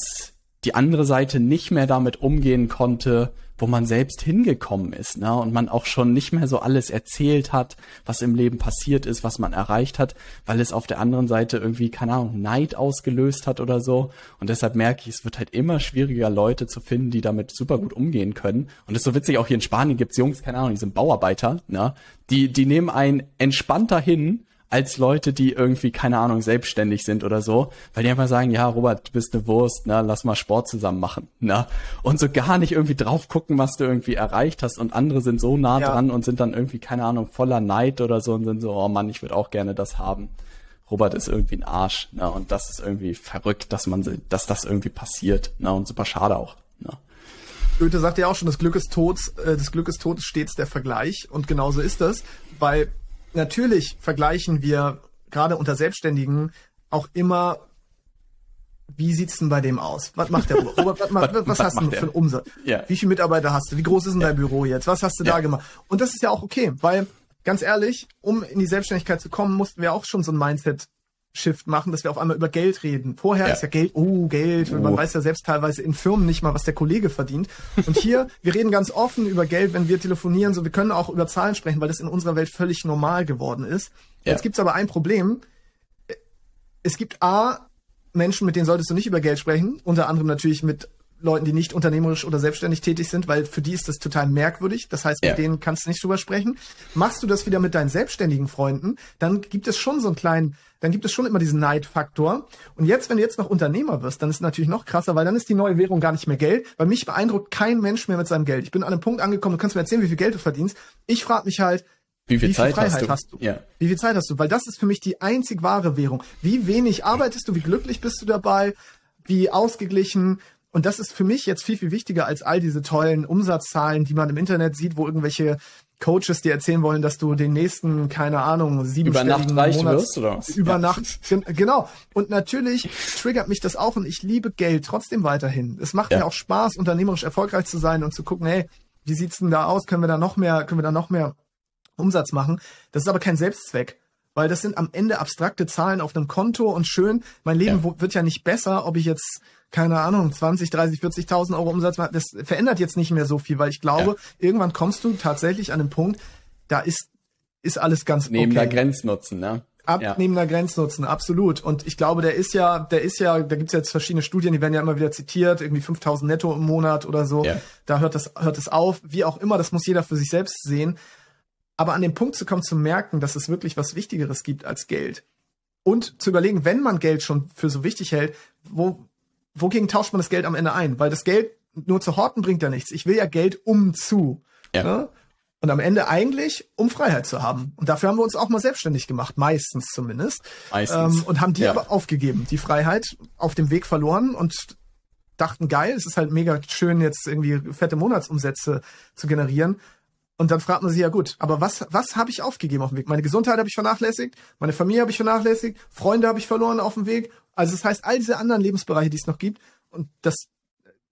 die andere Seite nicht mehr damit umgehen konnte, wo man selbst hingekommen ist, ne? Und man auch schon nicht mehr so alles erzählt hat, was im Leben passiert ist, was man erreicht hat, weil es auf der anderen Seite irgendwie, keine Ahnung, Neid ausgelöst hat oder so. Und deshalb merke ich, es wird halt immer schwieriger, Leute zu finden, die damit super gut umgehen können. Und das ist so witzig, auch hier in Spanien gibt's Jungs, keine Ahnung, die sind Bauarbeiter, ne? Die, die nehmen einen entspannter hin, als Leute, die irgendwie, keine Ahnung, selbstständig sind oder so, weil die einfach sagen, ja, Robert, du bist eine Wurst, ne, lass mal Sport zusammen machen, ne? Und so gar nicht irgendwie drauf gucken, was du irgendwie erreicht hast und andere sind so nah ja. dran und sind dann irgendwie, keine Ahnung, voller Neid oder so und sind so, oh Mann, ich würde auch gerne das haben. Robert ist irgendwie ein Arsch, ne? Und das ist irgendwie verrückt, dass man, dass das irgendwie passiert, ne? Und super schade auch, ne? Goethe sagt ja auch schon, das Glück ist tot, äh, das Glück ist tot stets der Vergleich und genauso ist das, weil natürlich vergleichen wir gerade unter Selbstständigen auch immer, wie sieht's denn bei dem aus? Was macht der Robert? Was, was, *laughs* was, was hast du für einen Umsatz? Ja. Wie viele Mitarbeiter hast du? Wie groß ist denn ja. dein Büro jetzt? Was hast du ja. da gemacht? Und das ist ja auch okay, weil ganz ehrlich, um in die Selbstständigkeit zu kommen, mussten wir auch schon so ein Mindset Shift machen, dass wir auf einmal über Geld reden. Vorher ja. ist ja Geld, oh, Geld, oh. man weiß ja selbst teilweise in Firmen nicht mal, was der Kollege verdient. Und hier, *laughs* wir reden ganz offen über Geld, wenn wir telefonieren, so wir können auch über Zahlen sprechen, weil das in unserer Welt völlig normal geworden ist. Ja. Jetzt gibt's aber ein Problem. Es gibt A, Menschen, mit denen solltest du nicht über Geld sprechen, unter anderem natürlich mit Leuten, die nicht unternehmerisch oder selbstständig tätig sind, weil für die ist das total merkwürdig. Das heißt, mit Ja. denen kannst du nicht drüber sprechen. Machst du das wieder mit deinen selbstständigen Freunden, dann gibt es schon so einen kleinen, dann gibt es schon immer diesen Neidfaktor. Und jetzt, wenn du jetzt noch Unternehmer wirst, dann ist es natürlich noch krasser, weil dann ist die neue Währung gar nicht mehr Geld, weil mich beeindruckt kein Mensch mehr mit seinem Geld. Ich bin an einem Punkt angekommen, du kannst mir erzählen, wie viel Geld du verdienst. Ich frage mich halt, Wie viel wie Zeit viel Freiheit hast du? Ja. wie viel Zeit hast du? Weil das ist für mich die einzig wahre Währung. Wie wenig arbeitest du, wie glücklich bist du dabei, wie ausgeglichen. Und das ist für mich jetzt viel, viel wichtiger als all diese tollen Umsatzzahlen, die man im Internet sieht, wo irgendwelche Coaches dir erzählen wollen, dass du den nächsten, keine Ahnung, siebenstelligen Über Nacht reich Monats- wirst, oder was? Über Ja. Nacht, gen genau. Und natürlich triggert mich das auch und ich liebe Geld trotzdem weiterhin. Es macht Ja. mir auch Spaß, unternehmerisch erfolgreich zu sein und zu gucken, hey, wie sieht's denn da aus? Können wir da noch mehr, können wir da noch mehr Umsatz machen. Das ist aber kein Selbstzweck, weil das sind am Ende abstrakte Zahlen auf einem Konto und schön. Mein Leben Ja. wird ja nicht besser, ob ich jetzt keine Ahnung 20, 30, 40.000 Euro Umsatz mache. Das verändert jetzt nicht mehr so viel, weil ich glaube, irgendwann kommst du tatsächlich an den Punkt, da ist ist alles ganz Neben der okay. Grenznutzen, ne? Ja. Abnehmender Grenznutzen, absolut. Und ich glaube, der ist ja, der ist ja, da gibt's jetzt verschiedene Studien, die werden ja immer wieder zitiert, irgendwie 5000 netto im Monat oder so. Ja. Da hört das, hört es auf. Wie auch immer, das muss jeder für sich selbst sehen. Aber an den Punkt zu kommen, zu merken, dass es wirklich was Wichtigeres gibt als Geld. Und zu überlegen, wenn man Geld schon für so wichtig hält, wo, wogegen tauscht man das Geld am Ende ein? Weil das Geld nur zu horten bringt ja nichts. Ich will ja Geld um zu. Ja. Ne? Und am Ende eigentlich, um Freiheit zu haben. Und dafür haben wir uns auch mal selbstständig gemacht, meistens zumindest. Meistens. Ähm, und haben die Ja. aber aufgegeben, die Freiheit auf dem Weg verloren und dachten, geil, es ist halt mega schön, jetzt irgendwie fette Monatsumsätze zu generieren. Und dann fragt man sich, ja gut, aber was, was habe ich aufgegeben auf dem Weg? Meine Gesundheit habe ich vernachlässigt, meine Familie habe ich vernachlässigt, Freunde habe ich verloren auf dem Weg. Also das heißt, all diese anderen Lebensbereiche, die es noch gibt, und das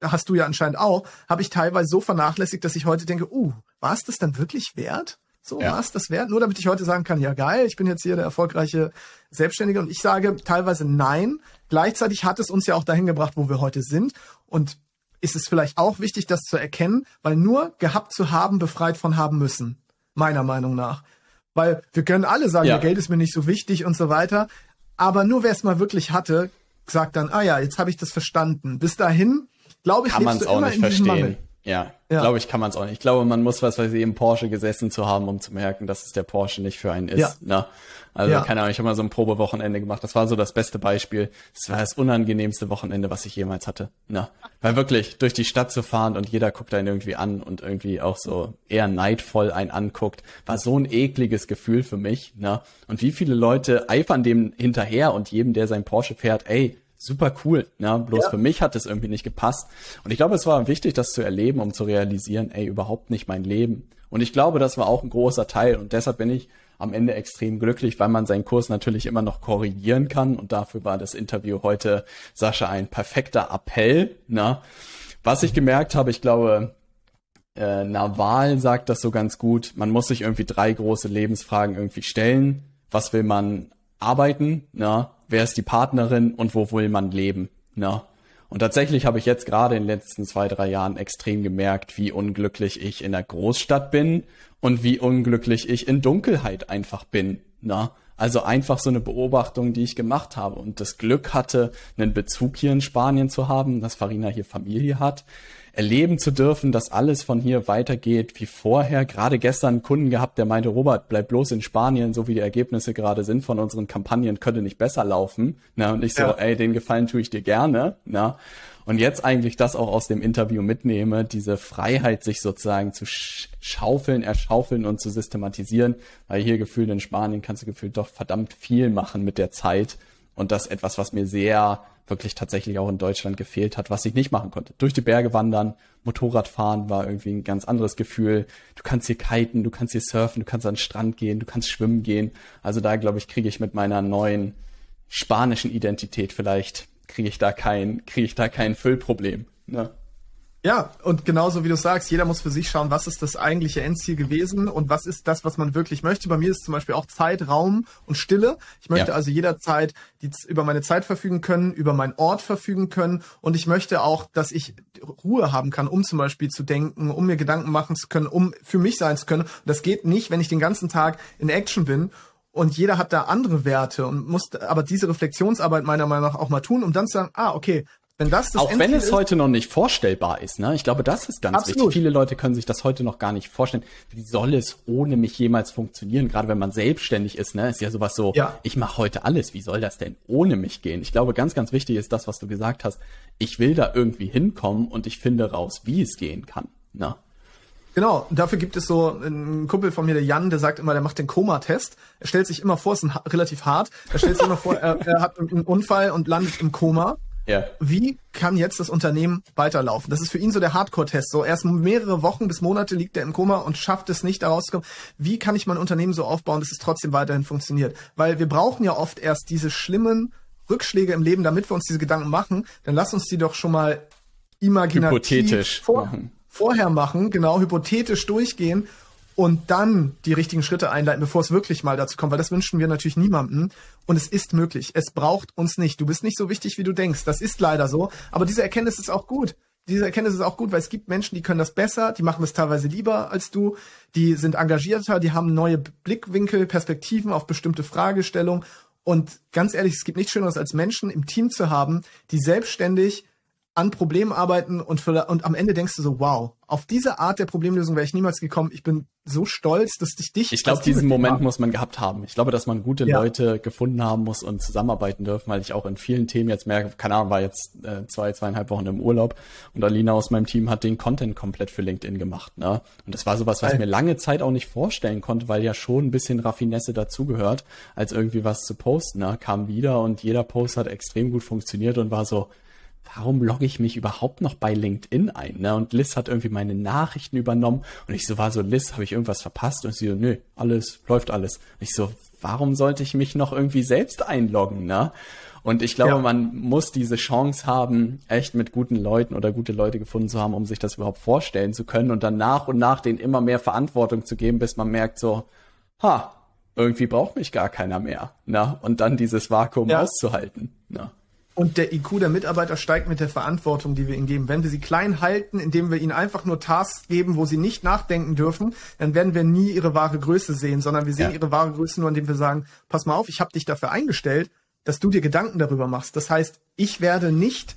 hast du ja anscheinend auch, habe ich teilweise so vernachlässigt, dass ich heute denke, uh, war es das dann wirklich wert? So, Ja. war es das wert? Nur damit ich heute sagen kann, ja geil, ich bin jetzt hier der erfolgreiche Selbstständige und ich sage teilweise nein. Gleichzeitig hat es uns ja auch dahin gebracht, wo wir heute sind. Und ist es vielleicht auch wichtig, das zu erkennen, weil nur gehabt zu haben befreit von haben müssen. Meiner Meinung nach. Weil wir können alle sagen, Ja. ja. Geld ist mir nicht so wichtig und so weiter. Aber nur wer es mal wirklich hatte, sagt dann, ah ja, jetzt habe ich das verstanden. Bis dahin, glaube ich, kann lebst es du auch immer nicht in diesem verstehen. Mangel. Ja, Ja. glaube ich, kann man es auch nicht. Ich glaube, man muss was weiß ich im Porsche gesessen zu haben, um zu merken, dass es der Porsche nicht für einen ist. Ja. Ne? Also Ja. keine Ahnung, ich habe mal so ein Probewochenende gemacht. Das war so das beste Beispiel. Das war das unangenehmste Wochenende, was ich jemals hatte. Ne? Weil wirklich durch die Stadt zu fahren und jeder guckt einen irgendwie an und irgendwie auch so eher neidvoll einen anguckt, war so ein ekliges Gefühl für mich. Ne? Und wie viele Leute eifern dem hinterher und jedem, der sein Porsche fährt, ey, super cool. Ne? Bloß Ja. für mich hat es irgendwie nicht gepasst. Und ich glaube, es war wichtig, das zu erleben, um zu realisieren, ey, überhaupt nicht mein Leben. Und ich glaube, das war auch ein großer Teil. Und deshalb bin ich am Ende extrem glücklich, weil man seinen Kurs natürlich immer noch korrigieren kann. Und dafür war das Interview heute, Sascha, ein perfekter Appell. Ne? Was ich gemerkt habe, ich glaube, äh, Naval sagt das so ganz gut. Man muss sich irgendwie drei große Lebensfragen irgendwie stellen. Was will man arbeiten? Na, wer ist die Partnerin und wo will man leben? Na. Und tatsächlich habe ich jetzt gerade in den letzten zwei, drei Jahren extrem gemerkt, wie unglücklich ich in der Großstadt bin und wie unglücklich ich in Dunkelheit einfach bin. Na. Also einfach so eine Beobachtung, die ich gemacht habe und das Glück hatte, einen Bezug hier in Spanien zu haben, dass Farina hier Familie hat, erleben zu dürfen, dass alles von hier weitergeht wie vorher. Gerade gestern einen Kunden gehabt, der meinte, Robert, bleib bloß in Spanien, so wie die Ergebnisse gerade sind von unseren Kampagnen, könnte nicht besser laufen. Na, und ich so, Ja. ey, den Gefallen tue ich dir gerne. Na, und jetzt eigentlich das auch aus dem Interview mitnehme, diese Freiheit, sich sozusagen zu sch schaufeln, erschaufeln und zu systematisieren, weil hier gefühlt in Spanien kannst du gefühlt doch verdammt viel machen mit der Zeit. Und das etwas, was mir sehr wirklich tatsächlich auch in Deutschland gefehlt hat, was ich nicht machen konnte. Durch die Berge wandern, Motorradfahren war irgendwie ein ganz anderes Gefühl. Du kannst hier kiten, du kannst hier surfen, du kannst an den Strand gehen, du kannst schwimmen gehen. Also da, glaube ich, kriege ich mit meiner neuen spanischen Identität vielleicht, kriege ich da kein, kriege ich da kein Füllproblem. Ne? Ja, und genauso wie du sagst, jeder muss für sich schauen, was ist das eigentliche Endziel gewesen und was ist das, was man wirklich möchte. Bei mir ist zum Beispiel auch Zeit, Raum und Stille. Ich möchte Ja. also jederzeit die, über meine Zeit verfügen können, über meinen Ort verfügen können und ich möchte auch, dass ich Ruhe haben kann, um zum Beispiel zu denken, um mir Gedanken machen zu können, um für mich sein zu können. Und das geht nicht, wenn ich den ganzen Tag in Action bin und jeder hat da andere Werte und muss aber diese Reflexionsarbeit meiner Meinung nach auch mal tun, um dann zu sagen, ah, okay, Wenn das das Auch wenn es ist, heute noch nicht vorstellbar ist, ne? Ich glaube, das ist ganz absolut. wichtig. Viele Leute können sich das heute noch gar nicht vorstellen. Wie soll es ohne mich jemals funktionieren? Gerade wenn man selbstständig ist, ne? Ist ja sowas so, ja. ich mache heute alles. Wie soll das denn ohne mich gehen? Ich glaube, ganz, ganz wichtig ist das, was du gesagt hast. Ich will da irgendwie hinkommen und ich finde raus, wie es gehen kann. Ne? Genau, dafür gibt es so einen Kumpel von mir, der Jan, der sagt immer, der macht den Koma-Test. Er stellt sich immer vor, es ist ein, relativ hart, er stellt sich immer vor, er, er hat einen Unfall und landet im Koma ja. Wie kann jetzt das Unternehmen weiterlaufen? Das ist für ihn so der Hardcore-Test. So erst mehrere Wochen bis Monate liegt er im Koma und schafft es nicht, da rauszukommen. Wie kann ich mein Unternehmen so aufbauen, dass es trotzdem weiterhin funktioniert? Weil wir brauchen ja oft erst diese schlimmen Rückschläge im Leben, damit wir uns diese Gedanken machen. Dann lass uns die doch schon mal imaginativ hypothetisch vor, machen. vorher machen, genau hypothetisch durchgehen und dann die richtigen Schritte einleiten, bevor es wirklich mal dazu kommt, weil das wünschen wir natürlich niemandem. Und es ist möglich. Es braucht uns nicht. Du bist nicht so wichtig, wie du denkst. Das ist leider so. Aber diese Erkenntnis ist auch gut. Diese Erkenntnis ist auch gut, weil es gibt Menschen, die können das besser, die machen es teilweise lieber als du, die sind engagierter, die haben neue Blickwinkel, Perspektiven auf bestimmte Fragestellungen. Und ganz ehrlich, es gibt nichts Schöneres als Menschen im Team zu haben, die selbstständig an Problemen arbeiten und, für, und am Ende denkst du so, wow, auf diese Art der Problemlösung wäre ich niemals gekommen. Ich bin so stolz, dass ich dich. Ich glaube, diesen Moment muss man gehabt haben. Ich glaube, dass man gute ja. Leute gefunden haben muss und zusammenarbeiten dürfen, weil ich auch in vielen Themen jetzt merke, keine Ahnung, war jetzt äh, zwei, zweieinhalb Wochen im Urlaub und Alina aus meinem Team hat den Content komplett für LinkedIn gemacht. Ne? Und das war sowas, was ich mir lange Zeit auch nicht vorstellen konnte, weil ja schon ein bisschen Raffinesse dazugehört, als irgendwie was zu posten. Ne? Kam wieder und jeder Post hat extrem gut funktioniert und war so, warum logge ich mich überhaupt noch bei LinkedIn ein? Ne? Und Liz hat irgendwie meine Nachrichten übernommen und ich so war so, Liz, habe ich irgendwas verpasst? Und sie so, nö, alles, läuft alles. Und ich so, warum sollte ich mich noch irgendwie selbst einloggen? Ne? Und ich glaube, ja. man muss diese Chance haben, echt mit guten Leuten oder gute Leute gefunden zu haben, um sich das überhaupt vorstellen zu können und dann nach und nach denen immer mehr Verantwortung zu geben, bis man merkt so, ha, irgendwie braucht mich gar keiner mehr. Ne? Und dann dieses Vakuum ja. auszuhalten. Ne? Und der IQ der Mitarbeiter steigt mit der Verantwortung, die wir ihnen geben. Wenn wir sie klein halten, indem wir ihnen einfach nur Tasks geben, wo sie nicht nachdenken dürfen, dann werden wir nie ihre wahre Größe sehen, sondern wir sehen ja. ihre wahre Größe nur, indem wir sagen, pass mal auf, ich habe dich dafür eingestellt, dass du dir Gedanken darüber machst. Das heißt, ich werde nicht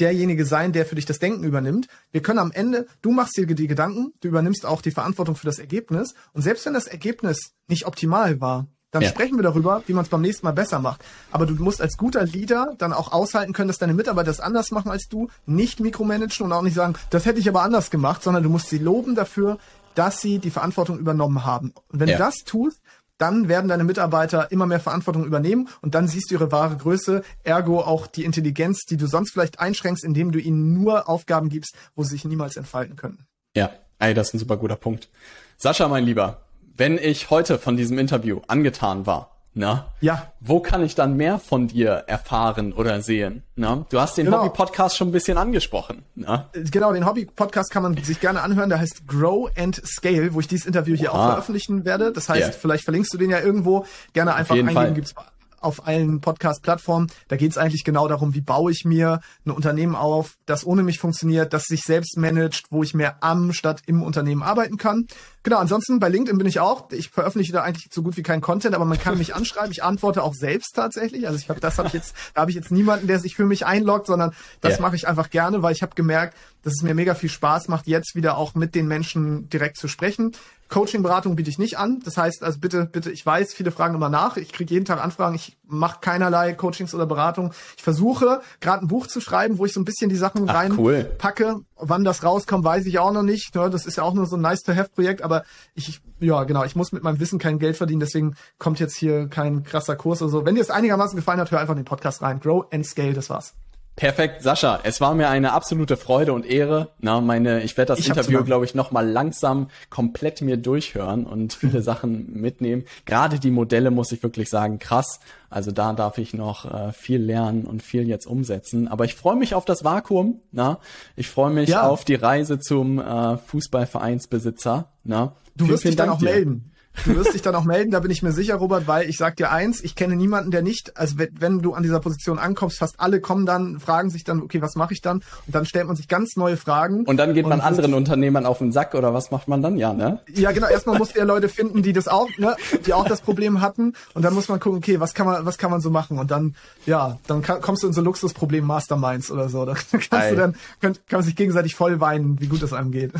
derjenige sein, der für dich das Denken übernimmt. Wir können am Ende, du machst dir die Gedanken, du übernimmst auch die Verantwortung für das Ergebnis. Und selbst wenn das Ergebnis nicht optimal war, dann ja. sprechen wir darüber, wie man es beim nächsten Mal besser macht. Aber du musst als guter Leader dann auch aushalten können, dass deine Mitarbeiter das anders machen als du, nicht mikromanagen und auch nicht sagen, das hätte ich aber anders gemacht, sondern du musst sie loben dafür, dass sie die Verantwortung übernommen haben. Und wenn ja. du das tust, dann werden deine Mitarbeiter immer mehr Verantwortung übernehmen und dann siehst du ihre wahre Größe, ergo auch die Intelligenz, die du sonst vielleicht einschränkst, indem du ihnen nur Aufgaben gibst, wo sie sich niemals entfalten können. Ja, ey, das ist ein super guter Punkt. Sascha, mein Lieber, wenn ich heute von diesem Interview angetan war, na, ja. wo kann ich dann mehr von dir erfahren oder sehen? Na, du hast den genau. Hobby-Podcast schon ein bisschen angesprochen. Na? Genau, den Hobby-Podcast kann man sich gerne anhören. Der heißt Grow and Scale, wo ich dieses Interview hier Oha. auch veröffentlichen werde. Das heißt, yeah. vielleicht verlinkst du den ja irgendwo. Gerne einfach eingeben, Fall. gibt's auf allen Podcast-Plattformen. Da geht es eigentlich genau darum, wie baue ich mir ein Unternehmen auf, das ohne mich funktioniert, das sich selbst managt, wo ich mehr am statt im Unternehmen arbeiten kann. Genau, ansonsten bei LinkedIn bin ich auch. Ich veröffentliche da eigentlich so gut wie keinen Content, aber man kann mich anschreiben. Ich antworte auch selbst tatsächlich. Also ich habe das habe ich jetzt, da habe ich jetzt niemanden, der sich für mich einloggt, sondern das yeah. mache ich einfach gerne, weil ich habe gemerkt, dass es mir mega viel Spaß macht, jetzt wieder auch mit den Menschen direkt zu sprechen. Coaching-Beratung biete ich nicht an. Das heißt, also bitte, bitte, ich weiß, viele fragen immer nach. Ich kriege jeden Tag Anfragen. Ich mache keinerlei Coachings oder Beratung. Ich versuche gerade ein Buch zu schreiben, wo ich so ein bisschen die Sachen reinpacke. Cool. Wann das rauskommt, weiß ich auch noch nicht. Das ist ja auch nur so ein nice-to-have-Projekt. Aber ich, ja, genau, ich muss mit meinem Wissen kein Geld verdienen. Deswegen kommt jetzt hier kein krasser Kurs oder so. Wenn dir es einigermaßen gefallen hat, hör einfach in den Podcast rein. Grow and Scale, das war's. Perfekt, Sascha. Es war mir eine absolute Freude und Ehre. Na, meine, ich werde das ich Interview, glaube ich, noch mal langsam komplett mir durchhören und viele *laughs* Sachen mitnehmen. Gerade die Modelle muss ich wirklich sagen, krass. Also da darf ich noch äh, viel lernen und viel jetzt umsetzen. Aber ich freue mich auf das Vakuum. Na, ich freue mich ja. auf die Reise zum äh, Fußballvereinsbesitzer. Na, du wirst dich dann auch dir. melden. Du wirst dich dann auch melden, da bin ich mir sicher, Robert, weil ich sag dir eins, ich kenne niemanden, der nicht, also wenn, du an dieser Position ankommst, fast alle kommen dann, fragen sich dann, okay, was mache ich dann? Und dann stellt man sich ganz neue Fragen. Und dann geht man anderen Unternehmern auf den Sack oder was macht man dann? Ja, ne? Ja, genau. Erstmal muss der Leute finden, die das auch, ne, die auch das Problem hatten. Und dann muss man gucken, okay, was kann man, was kann man so machen? Und dann, ja, dann kann, kommst du in so Luxusproblem Masterminds oder so. *laughs* Da kannst Ei. du dann, kann, kann man sich gegenseitig voll weinen, wie gut es einem geht.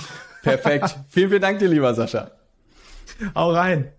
Perfekt. vielen, vielen Dank dir, lieber Sascha. Hau rein.